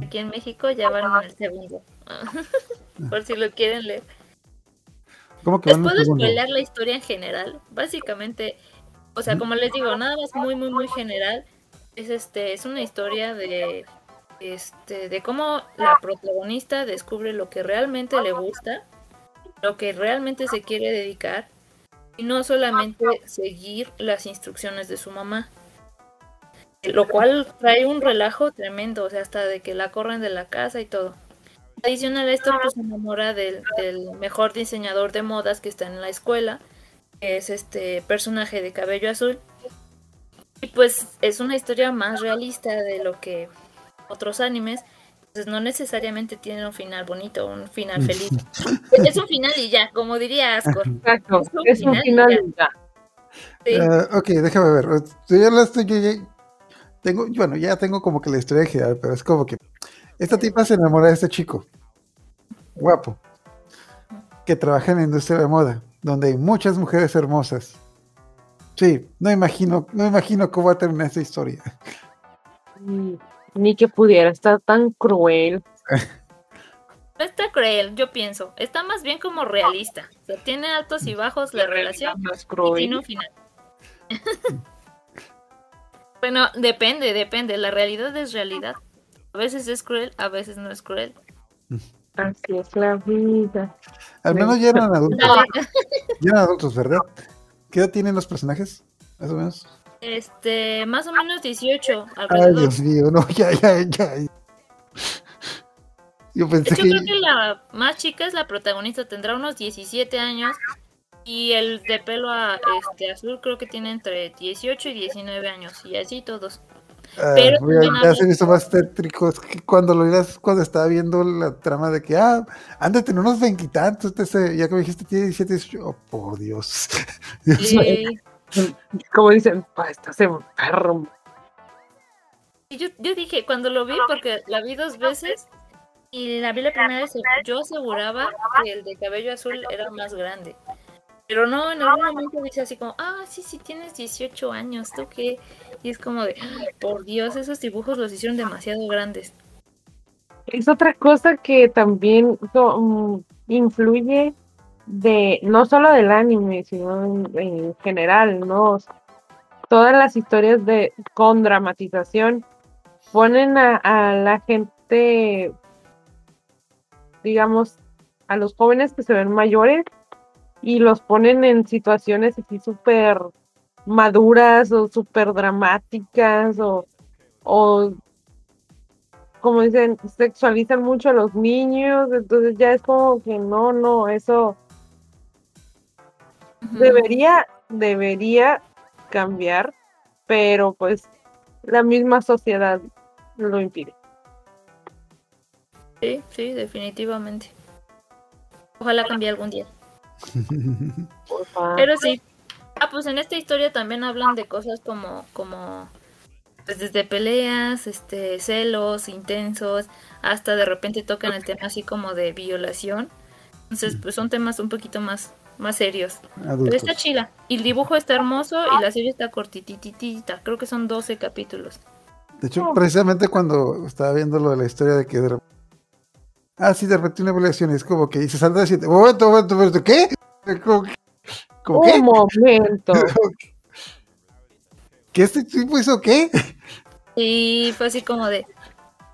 Aquí en México ya van en el segundo. Por si lo quieren leer. ¿Cómo que Les van puedo spoiler la historia en general. Básicamente, o sea, como les digo, nada más muy, muy, muy general. Es este, es una historia de este, de cómo la protagonista descubre lo que realmente le gusta, lo que realmente se quiere dedicar, y no solamente seguir las instrucciones de su mamá. Lo cual trae un relajo tremendo, o sea, hasta de que la corren de la casa y todo. Adicional a esto, pues se enamora del, del mejor diseñador de modas que está en la escuela, que es este personaje de cabello azul. Y pues es una historia más realista de lo que otros animes. Entonces no necesariamente tiene un final bonito, un final feliz. es un final y ya, como diría Ascor. Exacto, Es un es un final y final ya. Sí. Ah, ok, déjame ver. Yo ya la estoy. yo ya- tengo, bueno, ya tengo como que la historia general, pero es como que esta tipa se enamora de este chico, guapo, que trabaja en la industria de moda, donde hay muchas mujeres hermosas. Sí, no imagino, no imagino cómo va a terminar esta historia. Ni que pudiera estar tan cruel. No está cruel, yo pienso. Está más bien como realista. O sea, tiene altos y bajos la relación Más y cruel. tiene un final. bueno, depende, depende. La realidad es realidad. A veces es cruel, a veces no es cruel. Así es la vida. Al menos ya eran adultos, ya eran adultos, ¿verdad? ¿Qué edad tienen los personajes? Más o menos. Este, más o menos 18 Ay. Dios mío, no, ya, ya, ya. Yo De pensé hecho, que. creo que la más chica es la protagonista, tendrá unos 17 años. Y el de pelo a- este, azul creo que tiene entre 18 y 19 años. Y así todos. Ah, Pero ya se hizo más tétrico. Es que cuando lo miras, cuando estaba viendo la trama de que, ah, han de tener unos veintitantos, ya que me dijiste tiene 17, 18, oh, por Dios. Dios Como dicen, pa, estás enfermo. yo, yo dije, cuando lo vi, porque la vi dos veces. Y la vi la primera vez, yo aseguraba que el de cabello azul era más grande. Pero no, en algún momento dice así como, ah, sí, sí, tienes 18 años, ¿tú qué? Y es como de, "Ay, por Dios, esos dibujos los hicieron demasiado grandes. Es otra cosa que también mm, influye de, no solo del anime, sino en, en general, ¿no? Todas las historias de con dramatización ponen a, a la gente, digamos, a los jóvenes que se ven mayores y los ponen en situaciones así súper maduras o súper dramáticas o, o como dicen, sexualizan mucho a los niños, entonces ya es como que no, no, eso debería, debería cambiar, pero pues la misma sociedad lo impide. Sí, sí, definitivamente. Ojalá cambie algún día. Pero sí. Ah, pues en esta historia también hablan de cosas como, como pues desde peleas, este, celos intensos, hasta de repente tocan el tema así como de violación. Entonces, pues son temas un poquito más, más serios. Pero está chila. Y el dibujo está hermoso y la serie está cortititita. Creo que son 12 capítulos. De hecho, precisamente cuando estaba viendo lo de la historia de que de repente- Ah, sí, de repente una violación es como que se salta de siete. Momento, momento, momento, ¿qué? Como que- Un qué? momento. ¿Que este tipo hizo qué? Y fue así como de...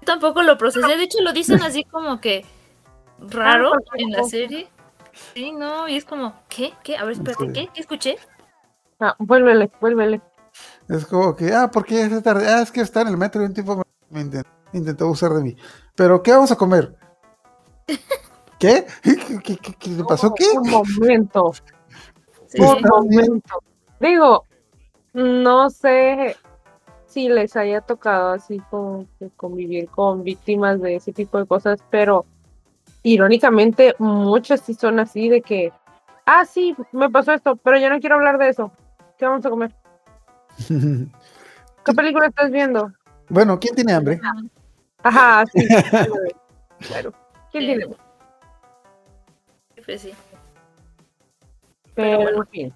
Tampoco lo procesé. De hecho, lo dicen así como que raro Ah, en la serie. Sí, no, y es como, ¿qué? ¿Qué? A ver, espérate. ¿qué? ¿Qué escuché? Ah, vuélvele, vuélvele. Es como que, ah, ¿por qué es tarde? Ah, es que está en el metro y un tipo me- me intent- intentó abusar de mí. ¿Pero qué vamos a comer? ¿Qué? ¿Qué, qué, qué- qué le pasó? ¿Qué? Un momento. Sí, momento. Digo, no sé si les haya tocado así como convivir con víctimas de ese tipo de cosas, pero irónicamente muchos sí son así de que, ah, sí, me pasó esto, pero yo no quiero hablar de eso. ¿Qué vamos a comer? ¿Qué película estás viendo? bueno, ¿quién tiene hambre? Ajá, sí. claro. ¿Quién tiene? Pues sí. Pero, bueno. en fin.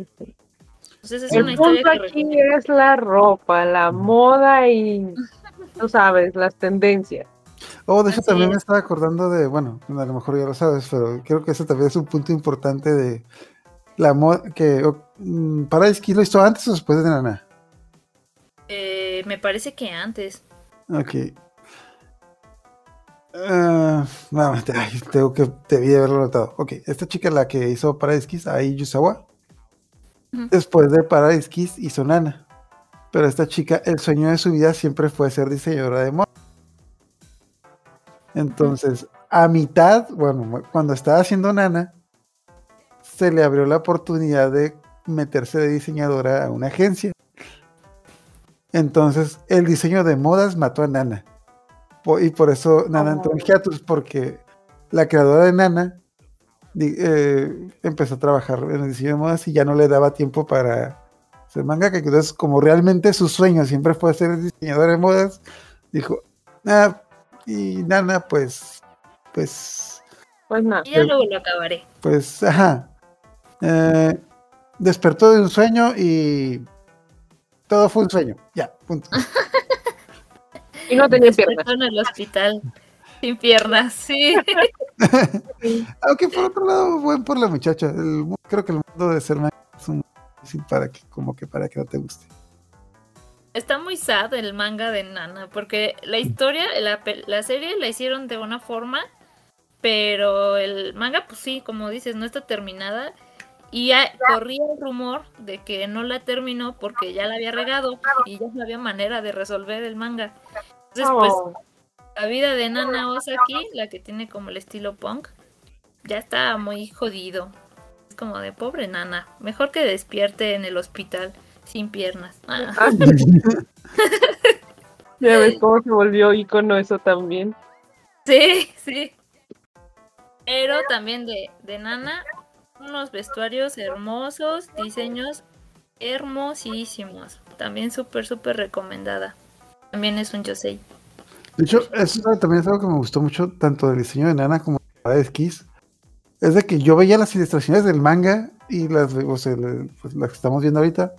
Este, Entonces es una El punto aquí es la ropa, la moda y, tú sabes, las tendencias. Oh, de hecho Así también me es. estaba acordando de, bueno, a lo mejor ya lo sabes, pero creo que eso también es un punto importante de la moda, que oh, mm, Paradise Kiss lo hizo antes o después de Nana. Eh, me parece que antes. Ok. Ah, no, te- ay, tengo que, debí de haberlo notado. Ok, esta chica la que hizo Paradise Kiss, Ai Yusawa, después de Paradise Kiss hizo Nana. Pero esta chica, el sueño de su vida siempre fue ser diseñadora de moda. Entonces, a mitad, bueno, cuando estaba haciendo Nana, se le abrió la oportunidad de meterse de diseñadora a una agencia. Entonces, el diseño de modas mató a Nana. Po- Y por eso Nana entró en hiatus, porque la creadora de Nana eh, empezó a trabajar en el diseño de modas y ya no le daba tiempo para ser manga. Entonces, como realmente su sueño siempre fue ser diseñadora de modas, dijo, ah, y Nana, pues, pues, Pues nada. Y ya luego lo acabaré. pues, ajá. Eh, despertó de un sueño y todo fue un sueño. Ya, punto. Y no tenía piernas. En el hospital. Sin piernas, sí. Aunque por otro lado, buen por la muchacha. El creo que el mundo de ser manga es un difícil para que, como que para que no te guste. Está muy sad el manga de Nana, porque la historia, la, la serie la hicieron de una forma, pero el manga, pues sí, como dices, no está terminada. Y ha- corría el rumor de que no la terminó porque ya la había regado y ya no había manera de resolver el manga. Entonces, pues, Oh, la vida de Nana Osaki, la que tiene como el estilo punk, ya está muy jodido. Es como de pobre Nana. Mejor que despierte en el hospital sin piernas. Ah. ah, ya ves cómo se volvió icono eso también. Sí, sí. Pero también de, de Nana, unos vestuarios hermosos, diseños hermosísimos. También súper, súper recomendada. También es un Yosei. De hecho, eso también es algo que me gustó mucho, tanto del diseño de Nana como de Kiss. Es de que yo veía las ilustraciones del manga y las, o sea, pues, las que estamos viendo ahorita,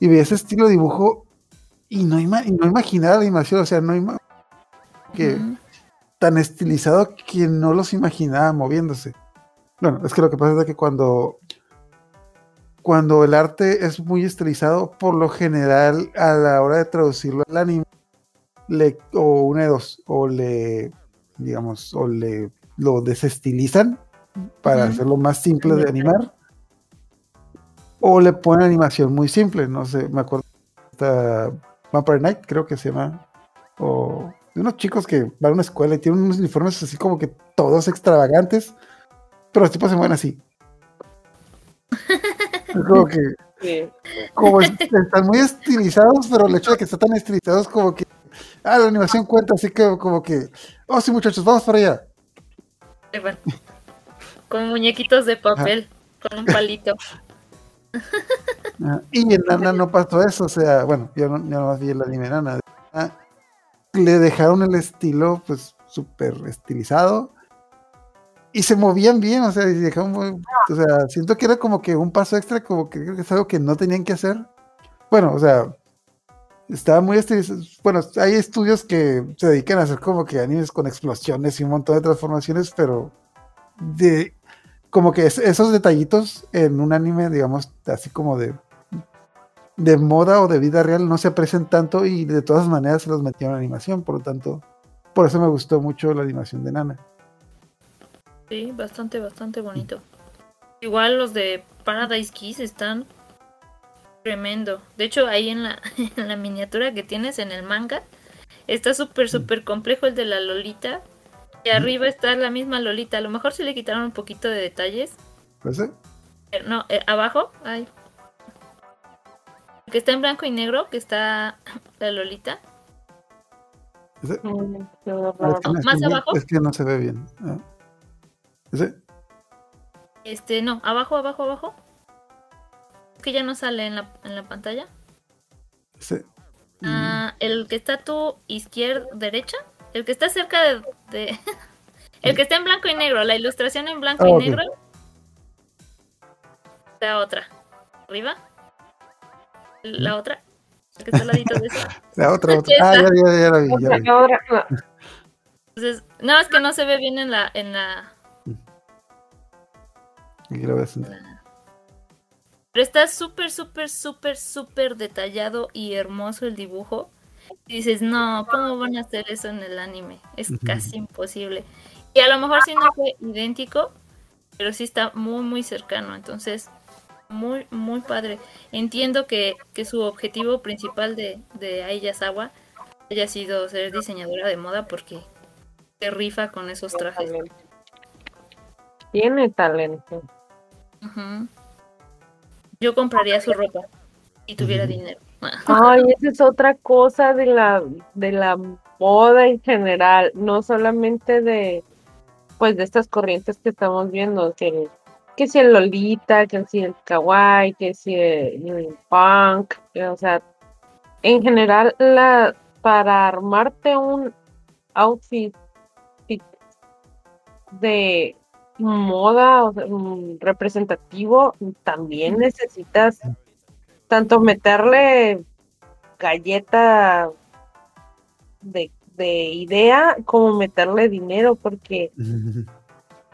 y veía ese estilo de dibujo y no, ima- y no imaginaba la animación, o sea, no ima- que tan estilizado que no los imaginaba moviéndose. Bueno, es que lo que pasa es que cuando, cuando el arte es muy estilizado, por lo general, a la hora de traducirlo al anime, le, o una de dos, o le, digamos, o le lo desestilizan para hacerlo más simple de animar, o le ponen animación muy simple, no sé, me acuerdo esta Vampire Knight, creo que se llama, o de unos chicos que van a una escuela y tienen unos uniformes así como que todos extravagantes, pero los tipos se mueven así. Es como que Sí. como es- están muy estilizados, pero el hecho de que están tan estilizados como que ah, la animación cuenta, así que como que oh sí muchachos, vamos para allá. Con muñequitos de papel, con un palito. Ah, Y en Nana no pasó eso, o sea, bueno, yo no, yo no vi el anime Nana. Ah, Le dejaron el estilo, pues, súper estilizado. Y se movían bien, o sea, y dejaron muy- o sea, siento que era como que un paso extra, como que creo que es algo que no tenían que hacer. Bueno, o sea, estaba muy estilizado. Bueno, hay estudios que se dedican a hacer como que animes con explosiones y un montón de transformaciones, pero de como que es- esos detallitos en un anime, digamos, así como de de moda o de vida real no se aprecian tanto y de todas maneras se los metieron en animación, por lo tanto, por eso me gustó mucho la animación de Nana. Sí, bastante, bastante bonito. Igual los de Paradise Kiss están tremendo. De hecho, ahí en la, en la miniatura que tienes en el manga, está súper, súper complejo el de la Lolita. Y arriba está la misma Lolita. A lo mejor sí le quitaron un poquito de detalles. Pero no, eh, abajo, ay. Que está en blanco y negro, que está la Lolita. ¿Ese? Mm, Ah, horror. es, que, no- es ¿Más abajo? es que no se ve bien. Ah. ¿Ese? Este, no, abajo, abajo, abajo. Que ya no sale en la, en la pantalla. ¿Ese? Ah, el que está a tu izquierda, derecha, el que está cerca de, de- el que está en blanco y negro, la ilustración en blanco Ah, y ok. negro. La otra. ¿Arriba? La otra. La que está al ladito de esa. La otra, otra. Ah, ya, ya, ya la vi. Ya la vi. Entonces, no, es que no se ve bien en la, en la. Aquí la voy a sentar. Pero está súper, súper, súper, súper detallado y hermoso el dibujo. Y dices, no, ¿cómo van a hacer eso en el anime? Es casi imposible. Y a lo mejor sí no fue idéntico, pero sí está muy, muy cercano. Entonces, muy, muy padre. Entiendo que, que su objetivo principal de, de Aiyazawa haya sido ser diseñadora de moda porque se rifa con esos trajes. Tiene talento. Ujú. Yo compraría su ropa si tuviera dinero. Ay, esa es otra cosa de la, de la moda en general, no solamente de, pues, de estas corrientes que estamos viendo, que, que si el Lolita, que si el Kawaii, que si el, el punk, que, o sea, en general, la, para armarte un outfit fit de moda o sea, mm, representativo, también necesitas tanto meterle galleta de, de idea como meterle dinero, porque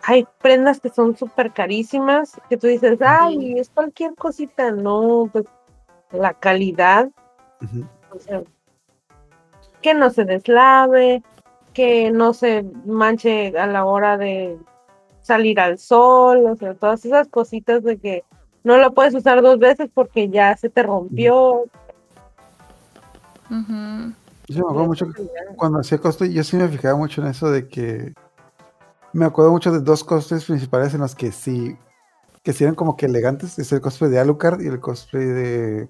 hay prendas que son súper carísimas, que tú dices, ay, es cualquier cosita, no, pues la calidad, o sea, que no se deslave, que no se manche a la hora de salir al sol, o sea, todas esas cositas de que no la puedes usar dos veces porque ya se te rompió. Ujú. Yo me acuerdo mucho que cuando hacía cosplay, yo sí me fijaba mucho en eso de que me acuerdo mucho de dos cosplays principales en los que sí, que sí eran como que elegantes, es el cosplay de Alucard y el cosplay de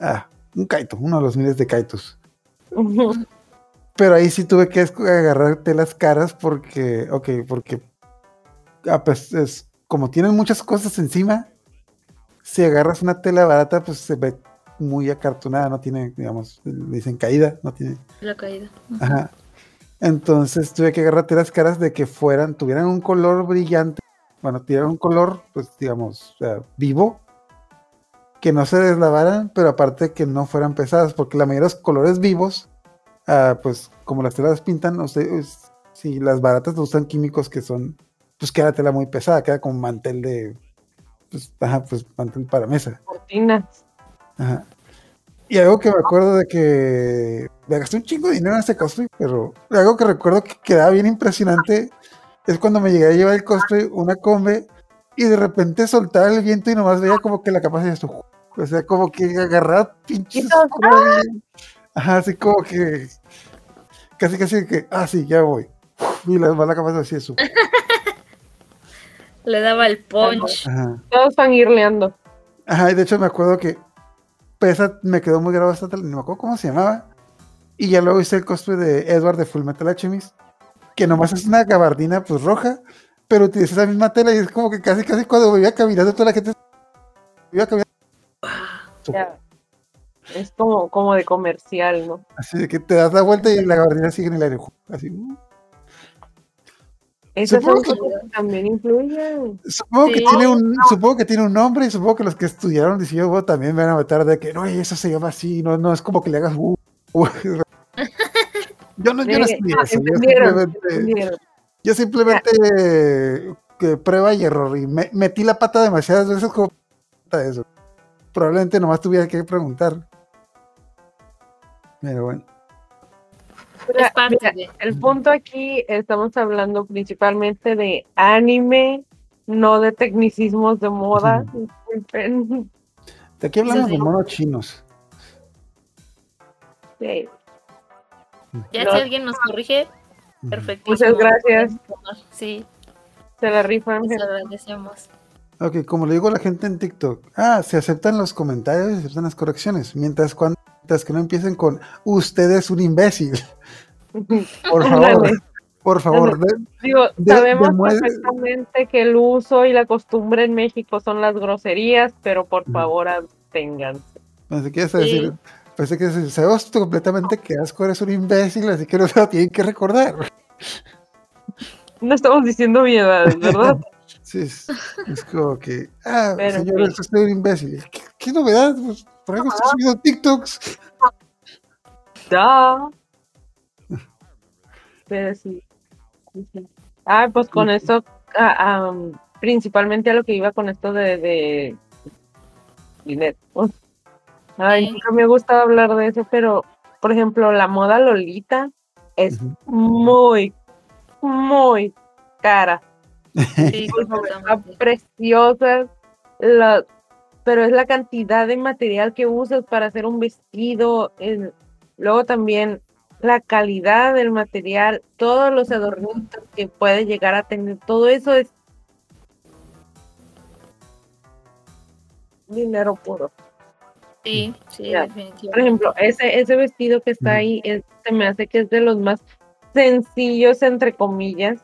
ah, un Kaito, uno de los miles de Kaitos. Pero ahí sí tuve que esco- agarrar telas caras porque, ok, porque pues, es, como tienen muchas cosas encima, si agarras una tela barata, pues se ve muy acartonada, no tiene, digamos, dicen caída, no tiene La caída. Ajá. Entonces tuve que agarrar las caras de que fueran, tuvieran un color brillante, bueno, tuvieran un color, pues digamos, vivo, que no se deslavaran, pero aparte que no fueran pesadas, porque la mayoría de los colores vivos, ah, pues como las telas pintan, o sea, es- si las baratas usan químicos que son, pues queda tela muy pesada, queda como mantel de, pues, ajá, pues mantel para mesa. Cortinas. Ajá. Y algo que me acuerdo de que me gasté un chingo de dinero en ese cosplay, pero algo que recuerdo que quedaba bien impresionante es cuando me llegué a llevar el cosplay, una combe, y de repente soltaba el viento y nomás veía como que la capacidad de esto. O sea, como que agarraba pinches. Ajá, así como que. Casi, casi que. Ah, sí, ya voy. Y la, la capacidad así eso. Le daba el punch. Ajá. Todos van irleando. Ajá, y de hecho me acuerdo que Pesa me quedó muy grabado esta tele, no me acuerdo cómo se llamaba. Y ya luego hice el cosplay de Edward de Full Metal Alchemist, que nomás es una gabardina pues roja, pero utiliza esa misma tela y es como que casi casi cuando me iba caminando toda la gente iba caminando. Ya. Es como, como de comercial, ¿no? Así de que te das la vuelta y la gabardina sigue en el aire. Así. Que también influyen. Supongo que tiene un, supongo que tiene un nombre y supongo que los que estudiaron diseño moda también me van a meter de que no, eso se llama así, no, no es como que le hagas uh, uh". Yo no, yo no estudié ah, eso, yo simplemente, yo simplemente eh, que prueba y error y me- metí la pata demasiadas veces como para eso. Probablemente nomás tuviera que preguntar. Pero bueno. Mira, Es parte mira, de. El punto aquí, estamos hablando principalmente de anime, no de tecnicismos de moda. Disculpen. De aquí hablamos sí. de monos chinos. Sí. Ya No. si alguien nos corrige, perfecto. Muchas gracias. Sí, Se la rifan. les agradecemos. Ok, como le digo a la gente en TikTok, ah, se aceptan los comentarios, se aceptan las correcciones, mientras, cuando, que no empiecen con usted es un imbécil. Por favor, por favor. de- Digo, De- sabemos perfectamente que el uso y la costumbre en México son las groserías, pero por Ujú. favor absténganse. no sé qué es Sí. decir, Pensé que se sabes completamente que Asco eres un imbécil, así que no se lo tienen que recordar. No estamos diciendo mi edad, ¿verdad? sí, es, es, como que, ah, Pero señor, es usted un imbécil. ¿Qué, qué novedad? Pues, por algo estoy subiendo TikToks. Ya. Pero sí. sí, sí. Ah, pues con esto, ah, am, principalmente a lo que iba con esto de, de dinero. Uf. Ay, Sí. nunca me ha gustado hablar de eso, pero, por ejemplo, la moda Lolita es muy, muy cara. Sí, Está completamente. preciosa, la- pero es la cantidad de material que usas para hacer un vestido. el- luego también la calidad del material, todos los adornitos que puede llegar a tener, todo eso es dinero puro. Sí, sí, Ya. definitivamente. Por ejemplo, ese, ese vestido que está ahí es- se me hace que es de los más sencillos, entre comillas,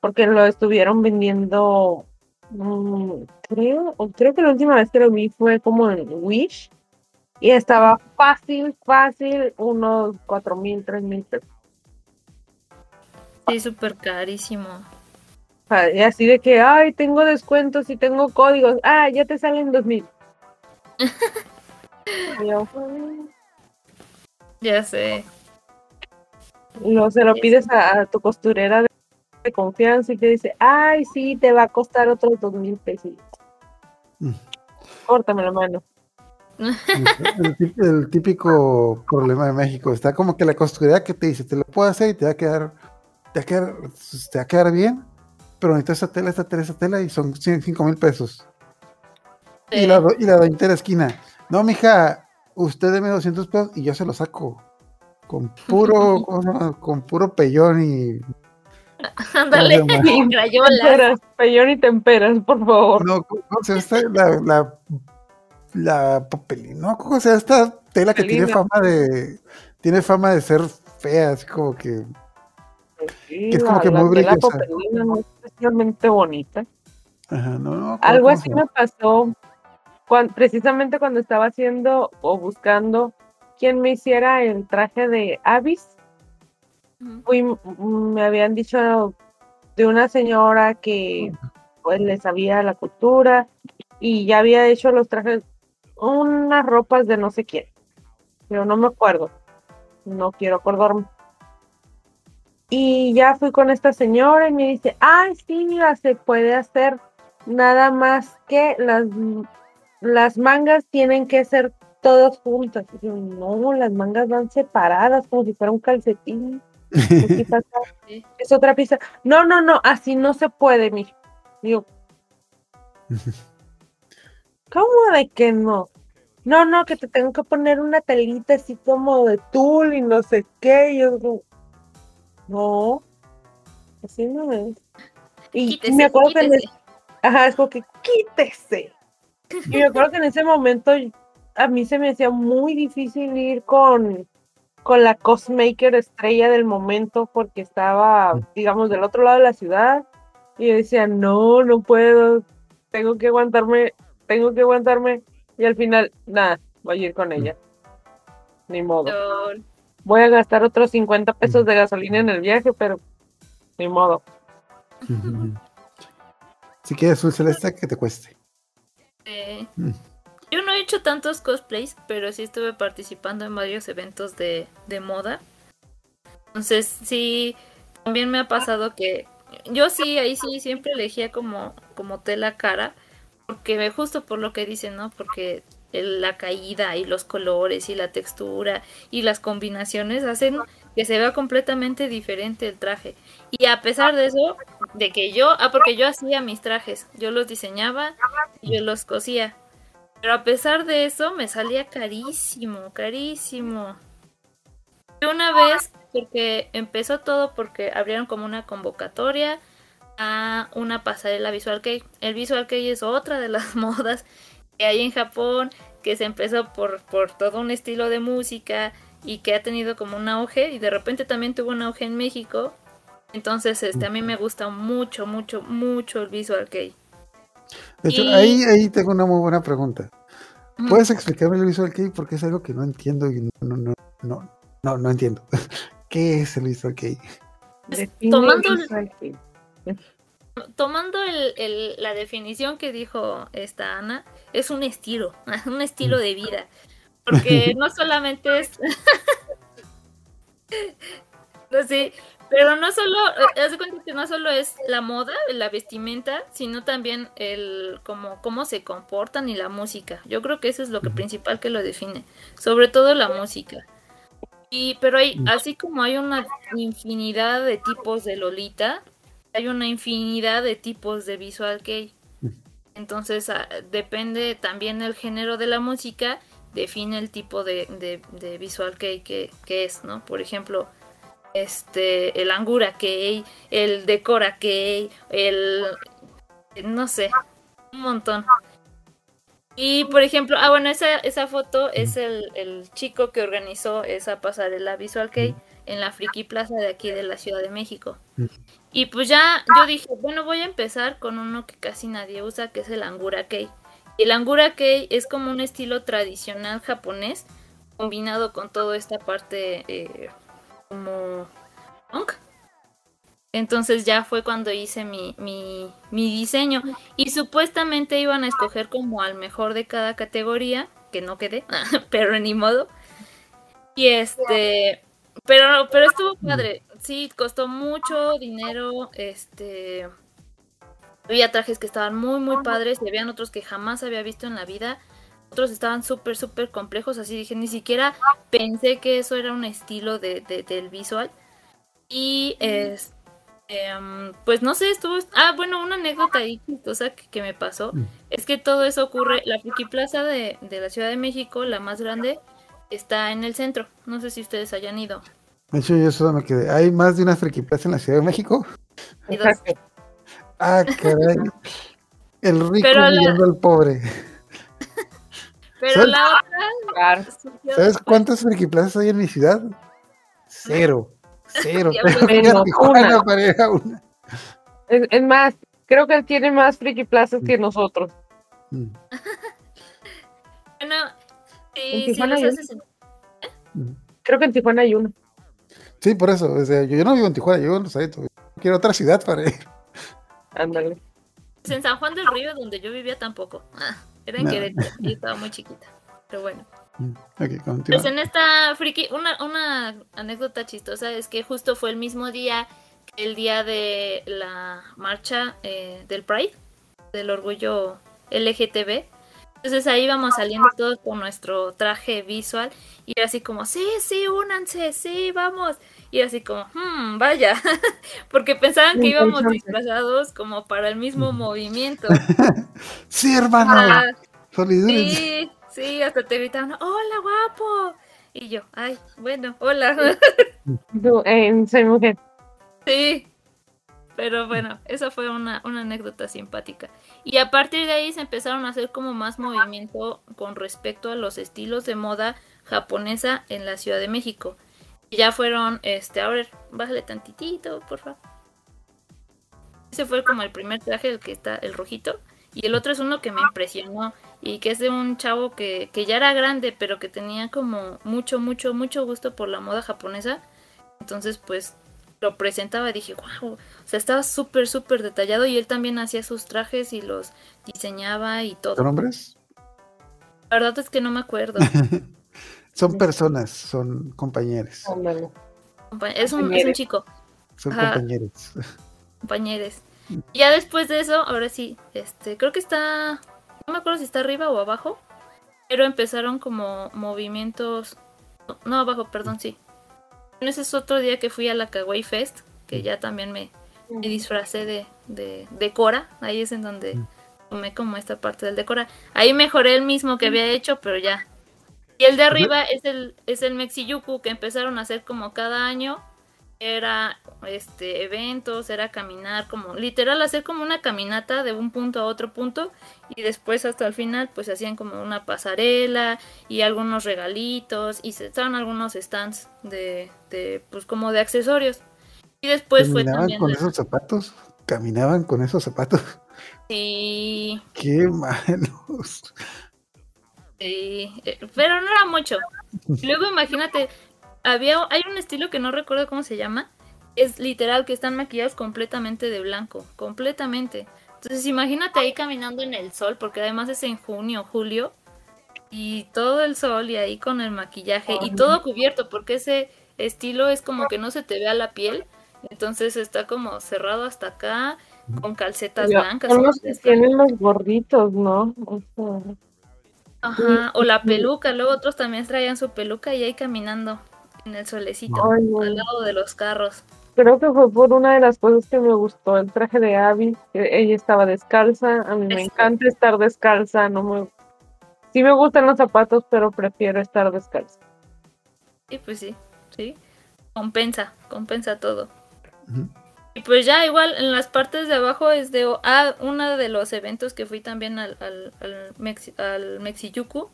porque lo estuvieron vendiendo, mm, creo, o creo que la última vez que lo vi fue como en Wish y estaba fácil, fácil, unos cuatro mil, tres mil pesos. Sí, súper carísimo. Y así de que, ay, tengo descuentos y tengo códigos, ah, ya te salen dos mil. Ya sé. Luego se lo pides a, a tu costurera de, confianza y te dice, ay, sí, te va a costar otros dos mil pesos. Mm. Córtame la mano. El, tí- el típico problema de México. Está como que la costurera que te dice, te lo puedo hacer y te va a quedar, te va a quedar, te va a quedar bien, pero necesitas esta tela, esta tela, esta tela y son 5 mil pesos. Y la, y la de la esquina, no, mija, usted deme 200 pesos y yo se lo saco. Con puro, ¿cómo se llama? con puro pellón y... Ándale, ¿cómo se llama? crayolas. Temperas, pellón y temperas, por favor. No, ¿cómo se llama esta? La, la, la papelina, no, ¿cómo se llama esta tela que tiene fama de... Tiene fama de ser fea, así como que... Sí, es como la- que la muy brillosa. papelina no es especialmente bonita. Ajá, no, no, Algo ¿cómo así me pasó cuan- precisamente cuando estaba haciendo o buscando quien me hiciera el traje de Avis. Fui, mm, me habían dicho de una señora que pues le sabía la cultura y ya había hecho los trajes, unas ropas de no sé quién, pero no me acuerdo, no quiero acordarme. Y ya fui con esta señora y me dice, ay, sí, mira, se puede hacer nada más que las, las mangas tienen que ser todas juntas. Y yo, no, las mangas van separadas como si fuera un calcetín. Sí. Es otra pieza. No, no, no, así no se puede, mi. Digo, ¿cómo de que no? No, no, que te tengo que poner una telita así como de tul y no sé qué. Y yo digo, no, así no es. Y Quítese, me acuerdo que en quítese. Ajá, es como que quítese. Y me acuerdo que en ese momento a mí se me hacía muy difícil ir con, con la cosmaker estrella del momento porque estaba, digamos, del otro lado de la ciudad. Y yo decía, no, no puedo, tengo que aguantarme, tengo que aguantarme. Y al final, nada, voy a ir con ella. Ni modo. Voy a gastar otros 50 pesos de gasolina en el viaje, pero ni modo. Si quieres un celeste, que te cueste. Eh, Mm. Yo no he hecho tantos cosplays, pero sí estuve participando en varios eventos de, de moda. Entonces, sí, también me ha pasado que yo sí, ahí sí siempre elegía como, como tela cara, porque justo por lo que dicen, ¿no? Porque la caída y los colores y la textura y las combinaciones hacen que se vea completamente diferente el traje. Y a pesar de eso, de que yo, ah, porque yo hacía mis trajes, yo los diseñaba y yo los cosía. Pero a pesar de eso, me salía carísimo, carísimo. Y una vez, porque empezó todo porque abrieron como una convocatoria a una pasarela Visual Kei. El Visual Kei es otra de las modas que hay en Japón, que se empezó por, por todo un estilo de música y que ha tenido como un auge y de repente también tuvo un auge en México. Entonces, este, a mí me gusta mucho, mucho, mucho el Visual Key. De hecho, Y- ahí, ahí tengo una muy buena pregunta. ¿Puedes explicarme el Visual Kei? Porque es algo que no entiendo y no, no, no, no, no entiendo. ¿Qué es el Visual Kei? Tomando, tomando el, el, la definición que dijo esta Ana, es un estilo, un estilo de vida. Porque no solamente es. no sé, pero no solo, eh, haz de cuenta que no solo es la moda, la vestimenta, sino también el como cómo se comportan y la música. Yo creo que eso es lo que principal que lo define, sobre todo la música. Y pero hay así como hay una infinidad de tipos de Lolita, hay una infinidad de tipos de visual kei. Entonces ah, depende también el género de la música, define el tipo de, de, visual kei que, que es, ¿no? Por ejemplo, este, el Angura Kei, el Decora Kei, el, no sé, un montón. Y por ejemplo, ah, bueno, esa, esa foto es el, el chico que organizó esa pasarela Visual Kei en la Friki Plaza de aquí de la Ciudad de México. Y pues ya yo dije, bueno, voy a empezar con uno que casi nadie usa, que es el Angura Kei. El Angura Kei es como un estilo tradicional japonés combinado con toda esta parte eh, como punk. Entonces ya fue cuando hice mi, mi, mi, diseño. Y supuestamente iban a escoger como al mejor de cada categoría, que no quedé, pero ni modo. Y este, pero, pero estuvo padre. Sí, costó mucho dinero. Este, había trajes que estaban muy, muy padres. Y habían otros que jamás había visto en la vida. Otros estaban súper, súper complejos. Así dije, ni siquiera pensé que eso era un estilo de, del visual. Y es, em, pues no sé, estuvo... Ah, bueno, una anécdota ahí chistosa que, me pasó mm. es que todo eso ocurre, la Friki Plaza de, la Ciudad de México, la más grande, está en el centro. No sé si ustedes hayan ido. De hecho, yo solo me quedé. ¿Hay más de una Friki Plaza en la Ciudad de México? Ah, caray. El rico viviendo al pobre. Pero la otra. ¿Sabes cuántas Friki Plazas hay en mi ciudad? Cero. Cero. Es, más, creo que él tiene más friki plazas que mm. nosotros. Mm. bueno, sí, sí ¿Eh? Mm. Creo que en Tijuana hay uno. Sí, por eso. O sea, yo, no vivo en Tijuana, yo vivo en Rosarito. Quiero otra ciudad para ir. Ándale. En San Juan del Río, donde yo vivía, tampoco. Ah, era en Querétaro y estaba muy chiquita. Pero bueno. Mm, pues en esta friki, una, una anécdota chistosa es que justo fue el mismo día que el día de la marcha eh, del Pride, del orgullo LGTB. Entonces ahí íbamos saliendo todos con nuestro traje visual y era así como, sí, sí, únanse, sí, vamos. Y así como, hmm, vaya, porque pensaban que íbamos disfrazados como para el mismo movimiento. sí, hermano. Ah, sí, Sí, hasta te gritaron, hola guapo. Y yo, ay, bueno, hola. Eh, soy mujer. Sí, pero bueno, esa fue una, una, anécdota simpática. Y a partir de ahí se empezaron a hacer como más movimiento con respecto a los estilos de moda japonesa en la Ciudad de México. Ya fueron, este, a ver, bájale tantitito, por favor. Ese fue como el primer traje, el que está, el rojito. Y el otro es uno que me impresionó y que es de un chavo que, que ya era grande, pero que tenía como mucho, mucho, mucho gusto por la moda japonesa. Entonces, pues lo presentaba y dije, wow, o sea, estaba súper, súper detallado y él también hacía sus trajes y los diseñaba y todo. ¿Son hombres? La verdad es que no me acuerdo. son personas, son compañeros. Es un, es un chico. Son compañeros. Compañeros. Y ya después de eso, ahora sí, este, creo que está, no me acuerdo si está arriba o abajo, pero empezaron como movimientos, no abajo, perdón, sí. Ese es otro día que fui a la Kawaii Fest, que ya también me, disfracé de, de, de, Cora, ahí es en donde mm. tomé como esta parte del decora. Ahí mejoré el mismo que había hecho, pero ya. Y el de arriba es el, es el Mexiyuku que empezaron a hacer como cada año era este eventos, era caminar como literal hacer como una caminata de un punto a otro punto y después hasta el final pues hacían como una pasarela y algunos regalitos y se estaban algunos stands de, de pues como de accesorios. Y después fue también con esos zapatos? ¿Caminaban con esos zapatos? Sí. Qué malos. Sí, eh, pero no era mucho. Luego imagínate, había, hay un estilo que no recuerdo cómo se llama, es literal que están maquillados completamente de blanco, completamente. Entonces imagínate ahí caminando en el sol, porque además es en junio, julio, y todo el sol y ahí con el maquillaje y todo cubierto, porque ese estilo es como que no se te vea la piel, entonces está como cerrado hasta acá, con calcetas blancas. Los que tienen los gorditos, ¿no? O sea, Ajá, o la peluca, luego otros también traían su peluca y ahí caminando en el solecito, Ay, no. al lado de los carros. creo que fue por una de las cosas que me gustó el traje de Abby, que ella estaba descalza, a mí me encanta estar descalza, no me Sí me gustan los zapatos, pero prefiero estar descalza. Y pues sí, sí, compensa, compensa todo. Y pues ya igual en las partes de abajo es de ah, uno de los eventos que fui también al, al, al, Mexi, al Mexiyuku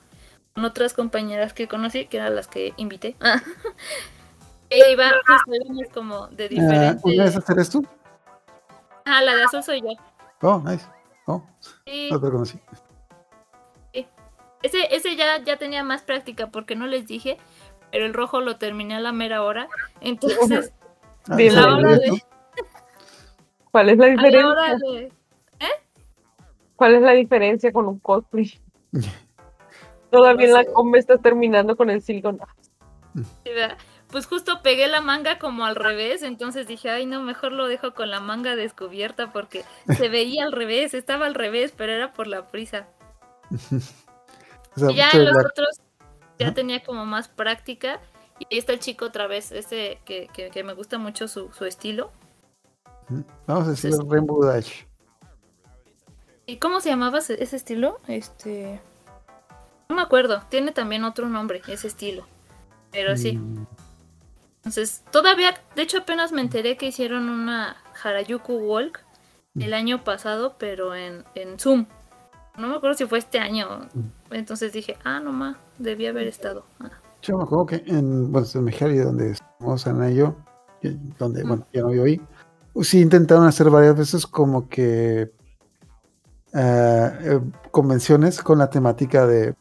con otras compañeras que conocí, que eran las que invité. e iba, íbamos como de Ah, diferentes. ¿Una de esas eres tú? Ah, la de azul soy yo. Oh, nice. Oh, Sí, no te conocí. ese, ese ya, ya tenía más práctica porque no les dije, pero el rojo lo terminé a la mera hora. Entonces, Ah, Bien, esa la hora de. ¿Cuál es la a la diferencia? hora de, ¿Cuál es la diferencia con un cosplay? Todavía la sé. comba estás terminando con el ¿verdad? Pues justo pegué la manga como al revés, entonces dije, ay no, mejor lo dejo con la manga descubierta porque se veía al revés, estaba al revés, pero era por la prisa. O sea, Y ya los la- otros ya tenía como más práctica. Y ahí está el chico otra vez, ese que, que, que me gusta mucho su, su estilo. Vamos a decir. Rainbow Dash. ¿Y cómo se llamaba ese estilo? Este... No me acuerdo, tiene también otro nombre, ese estilo. Pero sí. Mm, Entonces, todavía, de hecho apenas me enteré que hicieron una Harajuku Walk el año pasado, pero en, en Zoom. No me acuerdo si fue este año. Entonces dije, ah, no más, debí haber estado. Ah. Yo me acuerdo que en, bueno, en Mexicali, donde estamos Ana y yo, donde, bueno, ya no vivo ahí, pues sí intentaron hacer varias veces como que eh, eh, convenciones con la temática de,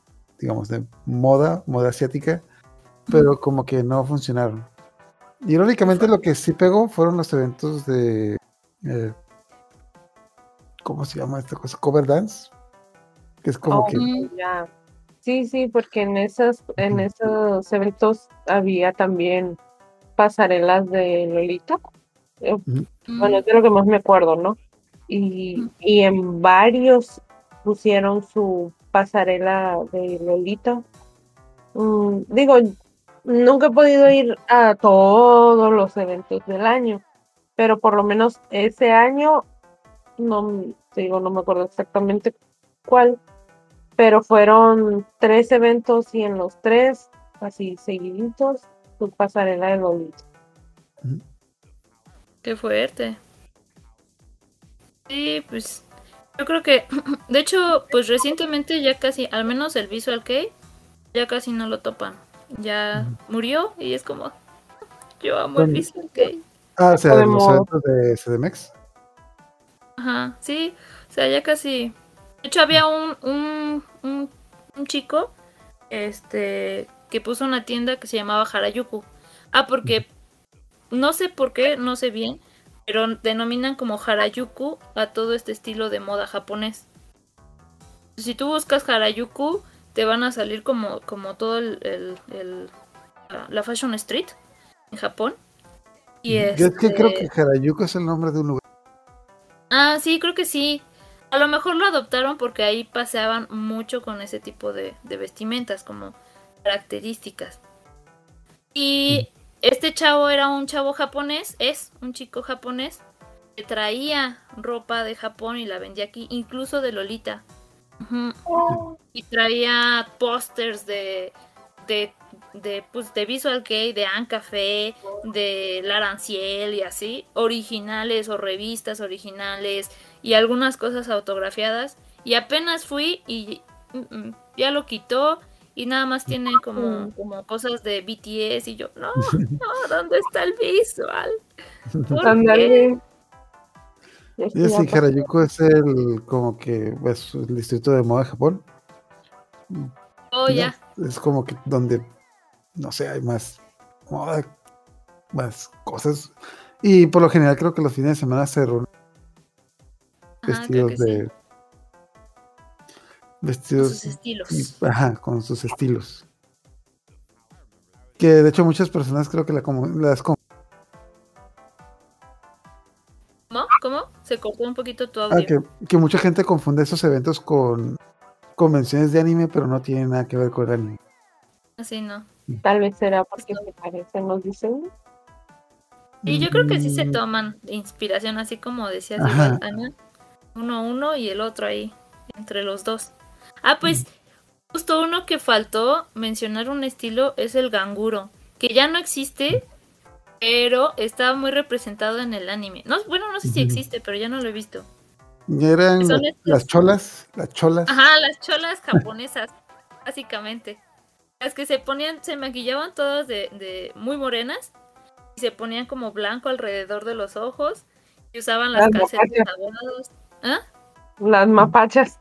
digamos, de moda, moda asiática, pero como que no funcionaron. Irónicamente lo que sí pegó fueron los eventos de, eh, ¿cómo se llama esta cosa? Cover dance, que es como Oh, que... Sí, sí, porque en esas, en esos eventos había también pasarelas de Lolita. Eh, Bueno, es de lo que más me acuerdo, ¿no? Y, y en varios pusieron su pasarela de Lolita. Mm, digo, nunca he podido ir a todos los eventos del año, pero por lo menos ese año, no digo, no me acuerdo exactamente cuál, pero fueron tres eventos y en los tres, así seguiditos, su pasarela de Lolita. Qué fuerte. Sí, pues yo creo que, de hecho, pues recientemente ya casi, al menos el Visual Kei, ya casi no lo topan. Ya murió y es como, yo amo el Visual Kei. Ah, o sea, los Podemos- eventos de CDMX. Ajá, sí, o sea, ya casi. De hecho, había un, un, un, un chico este que puso una tienda que se llamaba Harajuku. Ah, porque no sé por qué, no sé bien, pero denominan como Harajuku a todo este estilo de moda japonés. Si tú buscas Harajuku, te van a salir como, como todo el, el- el- la- Fashion Street en Japón. Y Yo es que creo este- que Harajuku es el nombre de un lugar. Ah, sí, creo que sí. A lo mejor lo adoptaron porque ahí paseaban mucho con ese tipo de, de vestimentas, como características. Y este chavo era un chavo japonés, es un chico japonés, que traía ropa de Japón y la vendía aquí, incluso de Lolita. Ujú. Y traía pósters de, de, de, pues, de Visual Kei, de Café, de Laranciel y así, originales o revistas originales y algunas cosas autografiadas. Y apenas fui y mm, mm, ya lo quitó y nada más tiene como, como cosas de BTS y yo, no, no, ¿dónde está el visual? ¿Por qué? Ándale. Y sí, Harajuku es el como que pues, el distrito de moda de Japón. Oh, ¿no? ya. Es como que donde, no sé, hay más moda, más cosas. Y por lo general creo que los fines de semana se reúnen Ajá, vestidos sí. Con sus estilos. y- ajá, con sus estilos. Que de hecho muchas personas creo que la como- las ¿Cómo? ¿Cómo? Se cortó un poquito tu ah, audio. que, que mucha gente confunde esos eventos con convenciones de anime, pero no tienen nada que ver con el anime. Así no. Tal vez será porque se parecen los diseños. Y yo creo que sí se Mm, toman inspiración, así como decías Ana. Uno uno y el otro ahí, entre los dos. Ah, pues, justo uno que faltó mencionar un estilo es el ganguro, que ya no existe, pero está muy representado en el anime. No, bueno, no sé si existe, pero ya no lo he visto. y eran las cholas, las cholas. Ajá, las cholas japonesas, básicamente. Las que se ponían, se maquillaban todas de, de muy morenas y se ponían como blanco alrededor de los ojos y usaban las Las calcetas. ¿Ah? Las mapachas.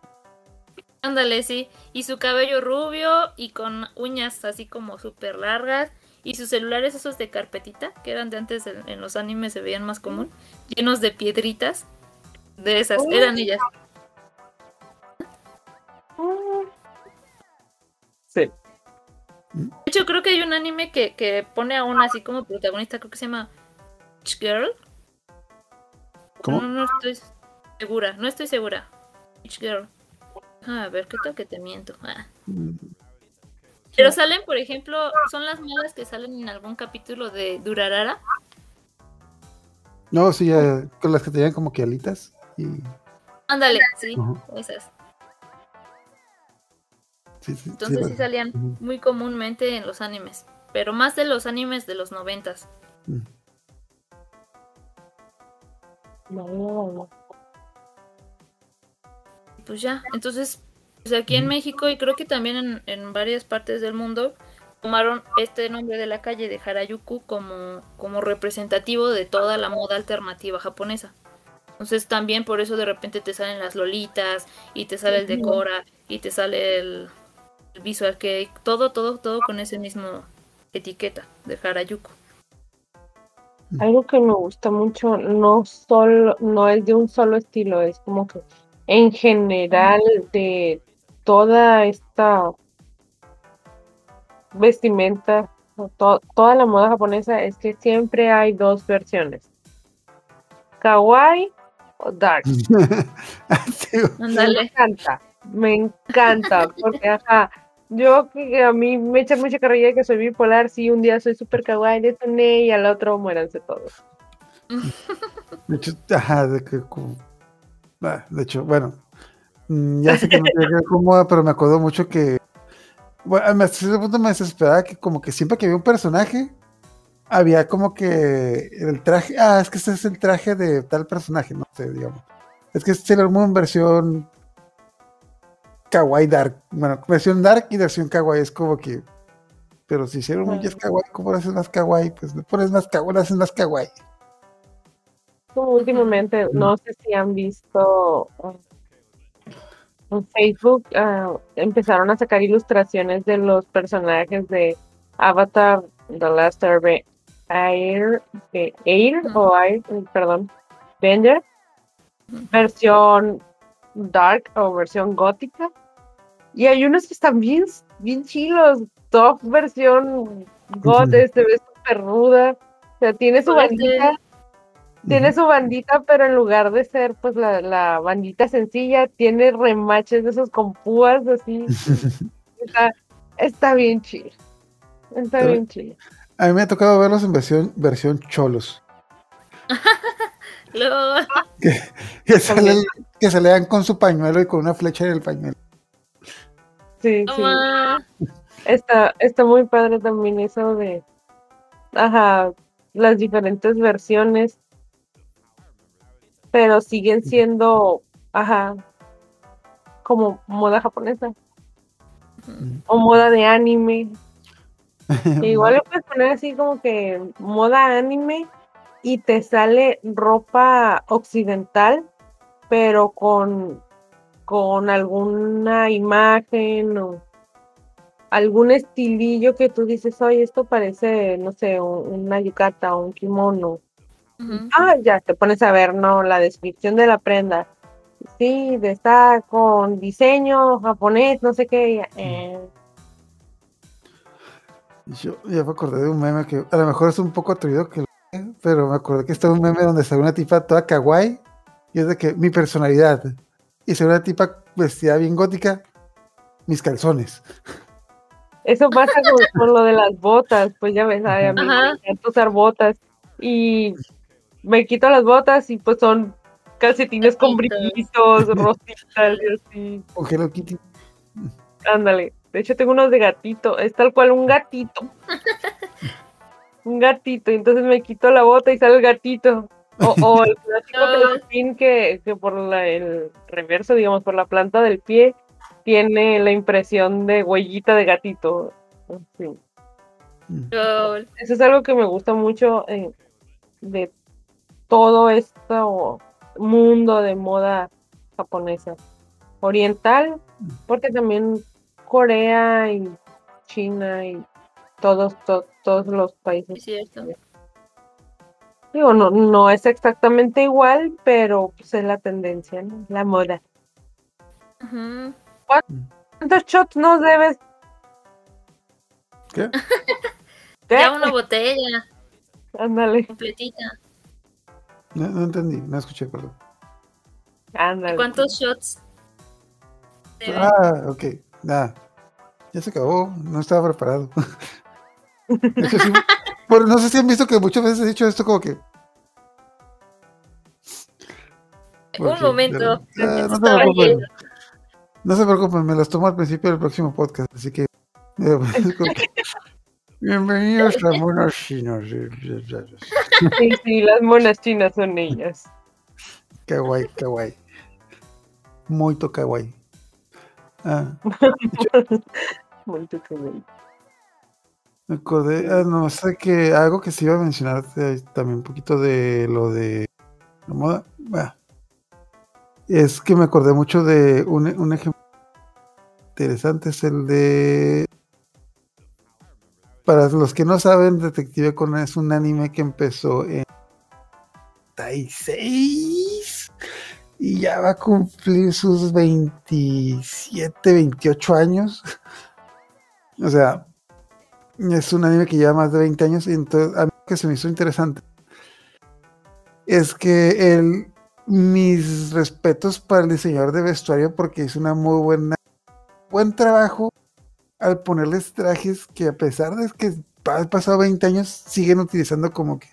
Ándale, sí. Y su cabello rubio y con uñas así como súper largas. Y sus celulares esos de carpetita, que eran de antes en, en los animes se veían más común, llenos de piedritas. De esas, Oh. eran ellas. Sí. De hecho, creo que hay un anime que, que pone a una así como protagonista, creo que se llama Witch Girl. ¿Cómo? No, no estoy segura, no estoy segura. Witch Girl. Ah, a ver, ¿qué tal que te miento? Ah. Mm, Pero salen, por ejemplo, son las malas que salen en algún capítulo de Durarara. No, sí, ya, con las que tenían como que alitas. Y, Ándale, sí, esas. sí, sí, Entonces sí salían muy comúnmente en los animes. Pero más de los animes de los noventas. mm. No, no, no. Pues ya, entonces, pues aquí en México y creo que también en, en varias partes del mundo tomaron este nombre de la calle de Harajuku como, como representativo de toda la moda alternativa japonesa. Entonces también por eso de repente te salen las lolitas y te sale el decora y te sale el, el visual cake, todo, todo, todo con ese mismo etiqueta de Harajuku. Algo que me gusta mucho, no solo, no es de un solo estilo, es como que en general de toda esta vestimenta, to- toda la moda japonesa, es que siempre hay dos versiones. Kawaii o dark. Me encanta, me encanta, porque ajá, yo que a mí me echa mucha carrilla de que soy bipolar, sí, un día soy super kawaii de Tone y al otro muéranse todos. De hecho, ajá, de que como- de hecho, bueno, mm, ya sé que no tiene que ver con moda, pero me acuerdo mucho que, bueno, hasta cierto punto me desesperaba que como que siempre que había un personaje, había como que el traje, ah, es que este es el traje de tal personaje, no sé, digamos. Es que es Sailor Moon versión kawaii dark, bueno, versión dark y versión kawaii, es como que, pero si Sailor Moon ya es kawaii, ¿cómo lo haces más kawaii? Pues le pones más kawaii, lo haces más kawaii. Como últimamente, no sé si han visto en Facebook, uh, empezaron a sacar ilustraciones de los personajes de Avatar, The Last Air, Air o Air, perdón, Bender, versión dark o versión gótica. Y hay unos que están bien, bien chilos. Top versión god, este ve súper ruda. O sea, tiene su Pues, bandita. Tiene su bandita, pero en lugar de ser pues la, la bandita sencilla, tiene remaches de esos con púas así. está, está bien chido. Está Pero- bien chido. A mí me ha tocado verlos en versión, versión cholos. Lo- Que, salen, que se le dan con su pañuelo y con una flecha en el pañuelo. Sí, sí. Está, está muy padre también eso de, ajá, las diferentes versiones, pero siguen siendo, ajá, como moda japonesa o moda de anime. Igual le puedes poner así como que moda anime y te sale ropa occidental, pero con, con alguna imagen o algún estilillo que tú dices, oye, esto parece, no sé, un- una yucata o un kimono. Ah, ya te pones a ver, ¿no? La descripción de la prenda. Sí, de está con diseño japonés, no sé qué. eh, Yo ya me acordé de un meme que a lo mejor es un poco atrevido que pero me acordé que está un meme donde sale una tipa toda kawaii y es de que mi personalidad y sale una tipa vestida bien gótica, mis calzones. Eso pasa con, con lo de las botas, pues ya ves, ay, a mí me encanta usar botas y me quito las botas y pues son calcetines con brillitos, rositas y así. Hello Kitty. Ándale. De hecho, tengo unos de gatito. Es tal cual un gatito. un gatito. Y entonces me quito la bota y sale el gatito. O, o el clásico No. calcetín que, que por la- el reverso, digamos, por la planta del pie, tiene la impresión de huellita de gatito. Sí. Lol. Eso es algo que me gusta mucho eh, de todo este mundo de moda japonesa. Oriental, porque también Corea y China y todos, to- todos los Es países. cierto. Digo, no, no es exactamente igual, pero pues es la tendencia, ¿no? La moda. Ujú. ¿Cuántos shots nos debes? ¿Qué? ¿Qué? Ya una botella Ándale, completita. No, no entendí, no escuché, perdón. ándale. ¿Cuántos shots? debe? Ah, ok. Nada. Ya se acabó. No estaba preparado. Hecho, sí, bueno, no sé si han visto que muchas veces he dicho esto como que. Un momento. Ah, no, se preocupen. lleno. No se preocupen, me los tomo al principio del próximo podcast. Así que. eh, es como que, Bienvenidos a Monos Chinos. Sí, sí, las monas chinas son ellas. Kawaii, kawaii. Muy kawaii. Ah, Muy tucumán. Me acordé, ah, no sé que algo que se iba a mencionar eh, también un poquito de lo de la moda. bah, es que me acordé mucho de un, un ejemplo interesante, es el de. Para los que no saben, Detective Conan es un anime que empezó en 96 y ya va a cumplir sus 27, 28 años. O sea, es un anime que lleva más de 20 años y entonces a mí lo que se me hizo interesante es que el, mis respetos para el diseñador de vestuario porque hizo una muy buena buen trabajo al ponerles trajes que a pesar de que han pasado 20 años siguen utilizando como que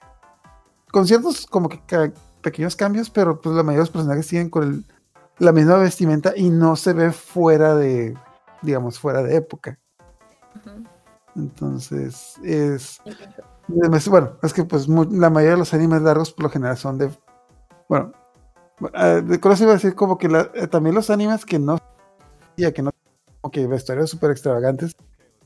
con ciertos como que ca- pequeños cambios pero pues la mayoría de los personajes siguen con el- la misma vestimenta y no se ve fuera de digamos fuera de época entonces, es. Bueno, es que pues mu- la mayoría de los animes largos por lo general son de. Bueno, eh, de cosas iba a decir como que la- eh, también los animes que no. Ya que no. Como que vestuarios súper extravagantes.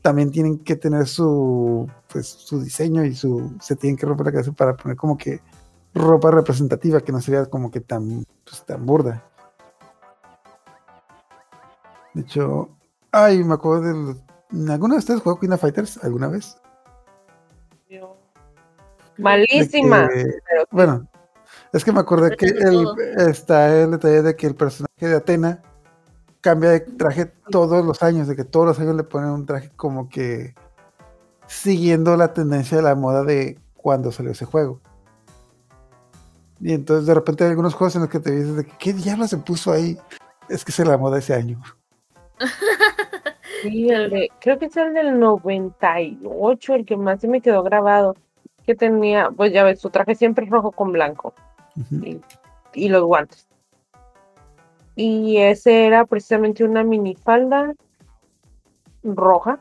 También tienen que tener su. Pues su diseño y su. Se tienen que romper la cabeza para poner como que. Ropa representativa que no se vea como que tan. Pues tan burda. De hecho. Ay, me acuerdo del. ¿Alguna de ustedes jugó Queen of Fighters? ¿Alguna vez? Malísima. que- pero sí. bueno, es que me acordé que el, está el detalle de que el personaje de Atena cambia de traje todos los años, de que todos los años le ponen un traje como que siguiendo la tendencia de la moda de cuando salió ese juego. Y entonces de repente hay algunos juegos en los que te dices de que qué diablo se puso ahí. Es que es la moda ese año. Sí, el de- creo que es el del 98, el que más se me quedó grabado. Que tenía, pues ya ves, su traje siempre es rojo con blanco y los guantes. Y ese era precisamente una minifalda roja,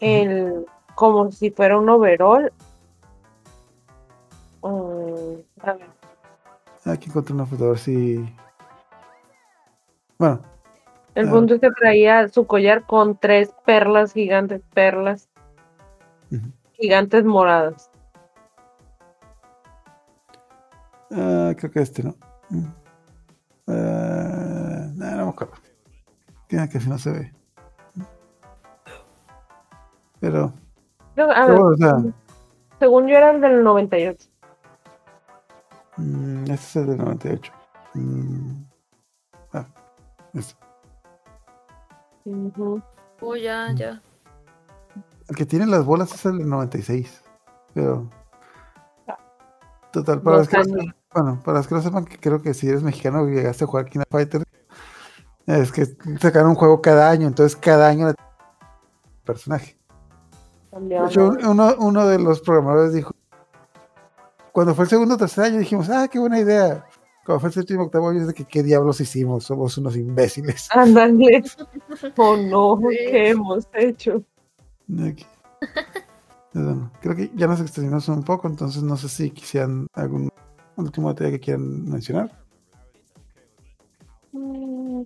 el, como si fuera un overall. Mm, a ver, Aquí encontré una foto, a ver si. Bueno, el punto es que traía su collar con tres perlas gigantes, perlas gigantes moradas. Ah, creo que este, ¿no? Mm. Ah, no, no me acuerdo. Tiene que si no se ve. Pero, Creo- a pero ver, bueno, o sea, según yo era el del 98. mm, este es el del 98. Mm, ah, este. Ujú. Oh, ya, ya. El que tiene las bolas es el del 96. Pero. Total, para los que no bueno, para los que no sepan que creo que si eres mexicano y llegaste a jugar King of Fighters, es que sacaron un juego cada año, entonces cada año era personaje. De hecho, uno, uno de los programadores dijo, cuando fue el segundo o tercer año dijimos, ah, qué buena idea. Cuando fue el séptimo octavo año, es de que qué diablos hicimos, somos unos imbéciles. Ándale. Oh no. ¿qué hemos hecho? Aquí. Pues bueno, creo que ya nos extendimos un poco, entonces no sé si quisieran algún último detalle que quieran mencionar. Mm,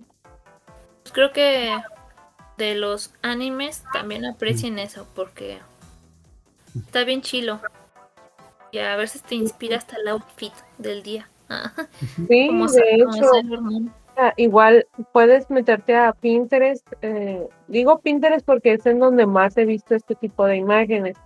Pues creo que de los animes también aprecien eso porque está bien chilo. Y a veces te inspira hasta el outfit del día. Ah, Sí, como de hecho, ah, igual puedes meterte a Pinterest. eh, digo Pinterest porque es en donde más he visto este tipo de imágenes,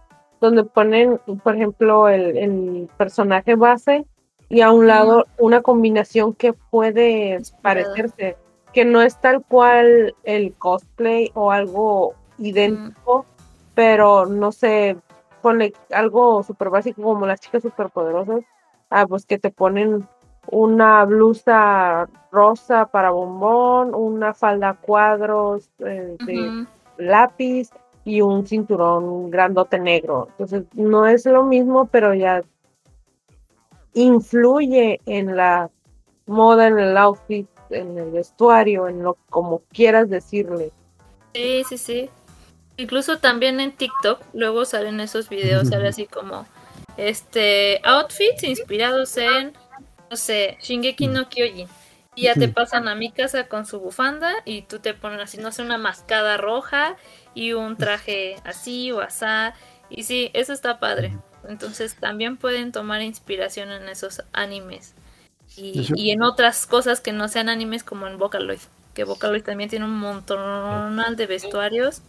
donde ponen, por ejemplo, el, el personaje base y a un lado una combinación que puede parecerse, que no es tal cual el cosplay o algo idéntico, pero no sé, pone algo súper básico como las chicas superpoderosas, ah, pues que te ponen una blusa rosa para bombón, una falda cuadros eh, de Ujú. lápiz y un cinturón grandote negro. Entonces, no es lo mismo, pero ya influye en la moda, en el outfit, en el vestuario, en lo como quieras decirle. Sí, sí, sí. Incluso también en TikTok luego salen esos videos, sale así como este outfits inspirados en no sé, Shingeki no Kyojin. Y ya te pasan a mi casa con su bufanda y tú te ponen así, no sé, una mascada roja y un traje así o asá. Y sí, eso está padre. Entonces también pueden tomar inspiración en esos animes. Y, en otras cosas que no sean animes como en Vocaloid. Que Vocaloid también tiene un montón de vestuarios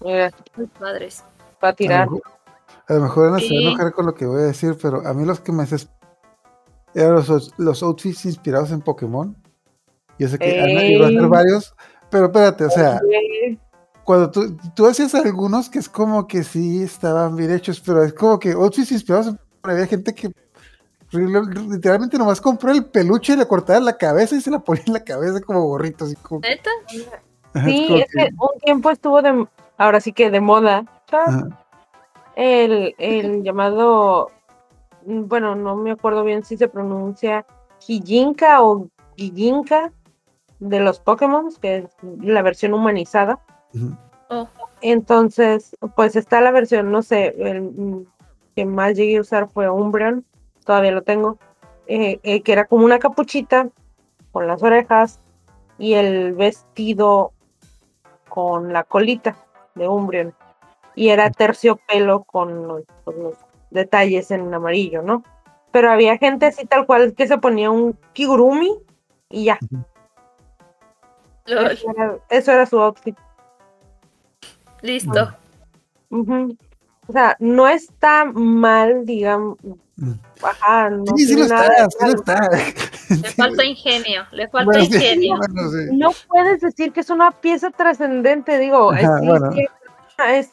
Mira, muy padres. para tirar. a lo mejor Ana se va a enojar con lo que voy a decir, pero a mí los que me haces eran los, los outfits inspirados en Pokémon. Yo sé que Ana iba a hacer varios, pero espérate, o sea, cuando tú, tú hacías algunos que es como que sí estaban bien hechos, pero es como que outfits inspirados en Pokémon. Había gente que literalmente nomás compró el peluche y le cortaba la cabeza y se la ponía en la cabeza como gorrito, así como, ¿Neta? Ajá, es Sí, es que un tiempo estuvo de, ahora sí que de moda, el, el llamado, bueno, no me acuerdo bien si se pronuncia Hijinka o Gijinka de los Pokémon, que es la versión humanizada. Oh, Entonces, pues está la versión, no sé, el que más llegué a usar fue Umbreon, todavía lo tengo, eh, eh, que era como una capuchita con las orejas y el vestido con la colita de Umbreon. Y era terciopelo con los, con los detalles en amarillo, ¿no? Pero había gente así tal cual que se ponía un kigurumi y ya. lol, Eso era, eso era su outfit. Listo. O sea, no está mal, digamos. Mm. Ajá, no sí, sí lo está, sí lo está. Le falta ingenio, le falta Bueno, sí, ingenio. bueno, sí. No puedes decir que es una pieza trascendente, digo, Ajá, bueno. sí, es,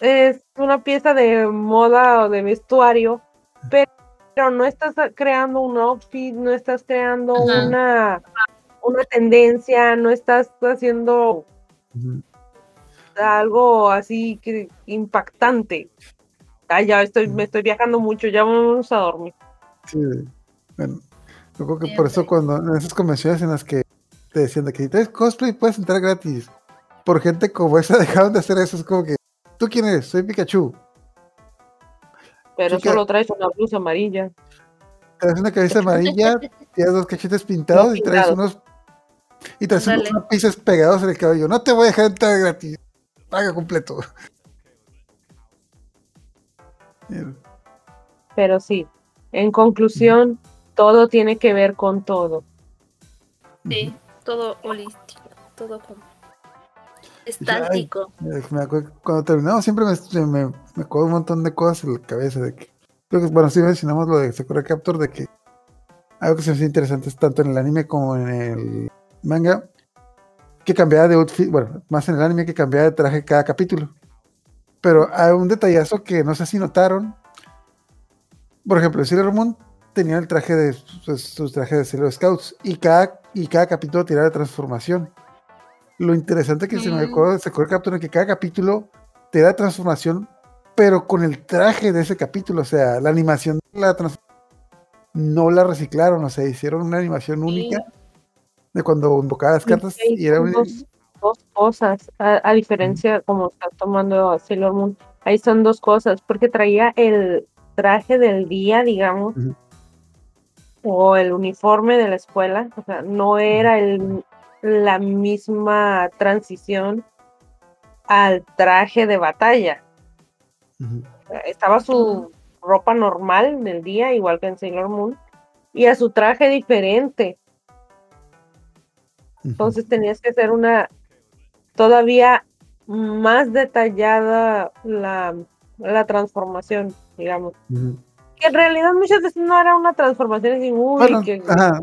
es una pieza de moda o de vestuario, pero no estás creando un outfit, no estás creando Ajá. una, una tendencia, no estás haciendo. Algo así que impactante. Ay, ya estoy, me estoy viajando mucho, ya vamos a dormir. Sí, bueno, yo creo que por eso cuando en esas convenciones en las que te decían de que si traes cosplay puedes entrar gratis, por gente como esa dejaron de hacer eso, es como que, ¿tú quién eres? Soy Pikachu, Pero Chica. solo traes una blusa amarilla. traes una cabeza amarilla, tienes dos cachetes pintados No y traes unos y traes unos lápices pegados en el cabello, no te voy a dejar entrar gratis, paga completo. Pero sí, en conclusión, todo tiene que ver con todo. Sí, todo holístico, todo como. Estático. Me acuerdo cuando terminamos siempre me, me, me acuerdo un montón de cosas en la cabeza de que, creo que bueno, sí mencionamos lo de Sakura Captor de que algo que se me hace interesante es tanto en el anime como en el manga que cambiaba de outfit, bueno, más en el anime que cambiaba de traje cada capítulo. Pero hay un detallazo que no sé si notaron. Por ejemplo, Sailor Moon tenía el traje de pues, sus trajes de Sailor Scouts y cada, y cada capítulo tenía de transformación. Lo interesante que se me acuerdo de Sakura Captor es que cada capítulo te da transformación, pero con el traje de ese capítulo, o sea, la animación la no la reciclaron, o sea, hicieron una animación única de cuando invocaba las cartas Sí, y era un- dos, dos cosas, a, a diferencia como está tomando Sailor Moon, ahí son dos cosas, porque traía el traje del día, digamos, o el uniforme de la escuela, o sea, no era el, la misma transición al traje de batalla. Estaba su ropa normal del día, igual que en Sailor Moon, y a su traje diferente. Entonces tenías que hacer una todavía más detallada la, la transformación, digamos. Que en realidad muchas veces no era una transformación así, uy, Bueno, que ajá.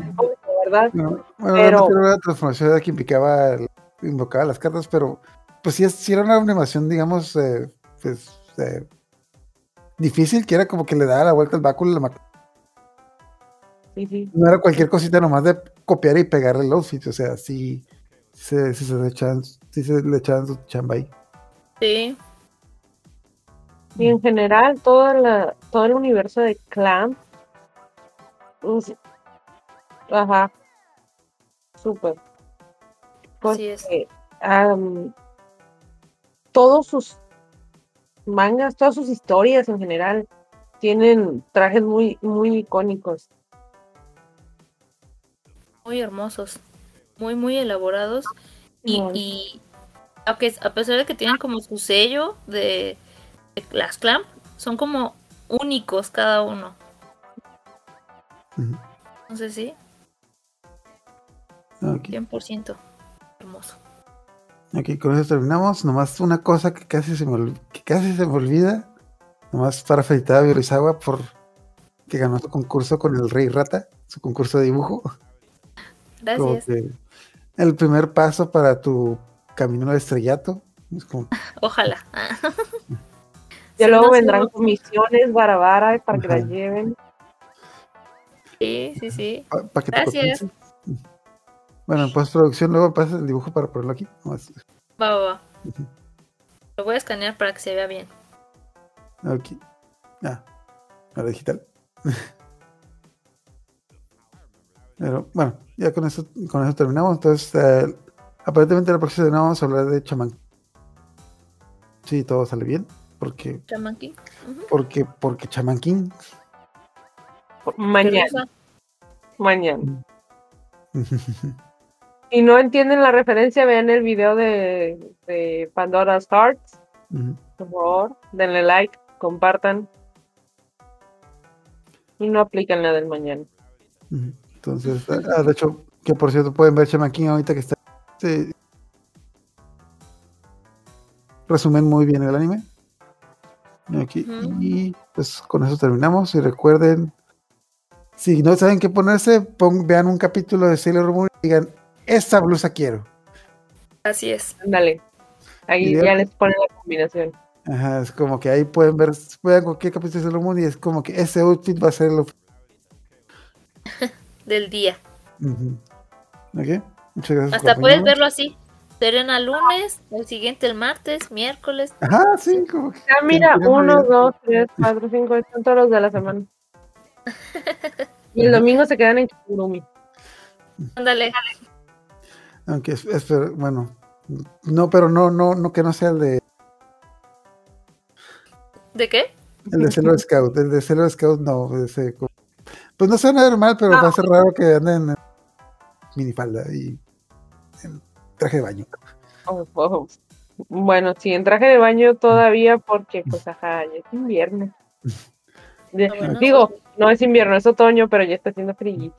¿verdad? Bueno, Pero- era una transformación que implicaba, invocaba las cartas, pero pues sí, sí era una animación, digamos, eh, pues eh, difícil, que era como que le daba la vuelta al báculo, la Sí, sí. no era cualquier cosita nomás de copiar y pegar el outfit, o sea, sí, se, sí se le echaban, sí se le echaban su chamba ahí. Sí. Y en general, toda la, todo el universo de Clamp. pues, ajá. Súper. Así es. Porque, am, todos sus mangas, todas sus historias en general, tienen trajes muy, muy icónicos. Muy hermosos. Muy, muy elaborados. Y, Muy. y aunque a pesar de que tienen como su sello de, de las clamp, son como únicos cada uno. Ujú. Entonces sí, Ok, 100% hermoso. ok, con eso terminamos. Nomás una cosa que casi se me, que casi se me olvida. Nomás para felicitar a Biorizawa por que ganó su concurso con el Rey Rata, su concurso de dibujo. Como Gracias. que el primer paso para tu camino al estrellato. Es como, Ojalá. Ya Sí, luego no, sí, vendrán no. comisiones vara vara para que Ajá. las lleven. Sí, sí, sí. para que te Gracias. Bueno, en postproducción luego pasas el dibujo para ponerlo aquí. Va, va, va. Lo voy a escanear para que se vea bien. Aquí. Ah, ahora digital. Pero bueno, ya con eso, con eso terminamos. Entonces, eh, aparentemente la próxima semana vamos a hablar de chamán. Sí, todo sale bien. Porque, Shaman King. Ujú. porque, porque chamán King. Mañana, mañana. Si no entienden la referencia, vean el video de, de Pandora's Hearts. Por favor, denle like, compartan. Y no aplican la del mañana. Ujú. Entonces, ah, de hecho, que por cierto pueden ver Shaman King ahorita que está. sí. Resumen muy bien el anime. Aquí. Y pues con eso terminamos. Y recuerden, si no saben qué ponerse, pon- vean un capítulo de Sailor Moon y digan, esta blusa quiero. Así es. Ándale. Ahí ya les ponen la combinación. Ajá, es como que ahí pueden ver, vean cualquier capítulo de Sailor Moon y es como que ese outfit va a ser lo. Del día. Ujú. Ok, muchas gracias. Hasta puedes verlo así. Serena lunes, el siguiente el martes, miércoles. Ajá, sí, como que. Ah, mira, Entiendo uno, ya. dos, tres, cuatro, cinco, son todos los de la semana. Y el domingo se quedan en Chigurumi. Ándale. Aunque es, es- pero, bueno, no, pero no, no, no que no sea el de ¿De qué? el de Sailor Scout, el de Sailor Scout no, ese, como- pues no suena normal, pero va a ser raro que anden en minifalda y en traje de baño. Oh, oh. Bueno, sí, en traje de baño todavía porque, pues, ajá, ya es invierno. Ah, bueno. Digo, no es invierno, es otoño, pero ya está haciendo frío.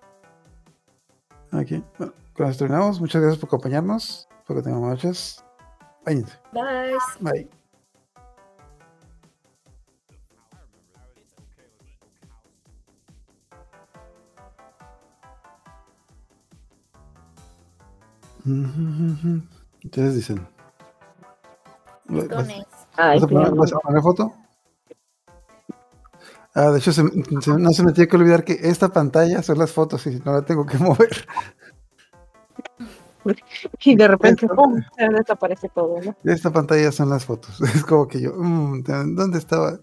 Ok, bueno, con eso terminamos. Muchas gracias por acompañarnos. Espero que tengan buenas noches. Váyanse. Bye. Bye. Ustedes dicen. ¿Vas, vas a poner, vas a poner foto? Ah, de hecho, se- se- no se me tiene que olvidar que esta pantalla son las fotos y no la tengo que mover. Y de repente, ¡pum! se desaparece todo, ¿no? Esta pantalla son las fotos. Es como que yo, mm, ¿dónde estaba?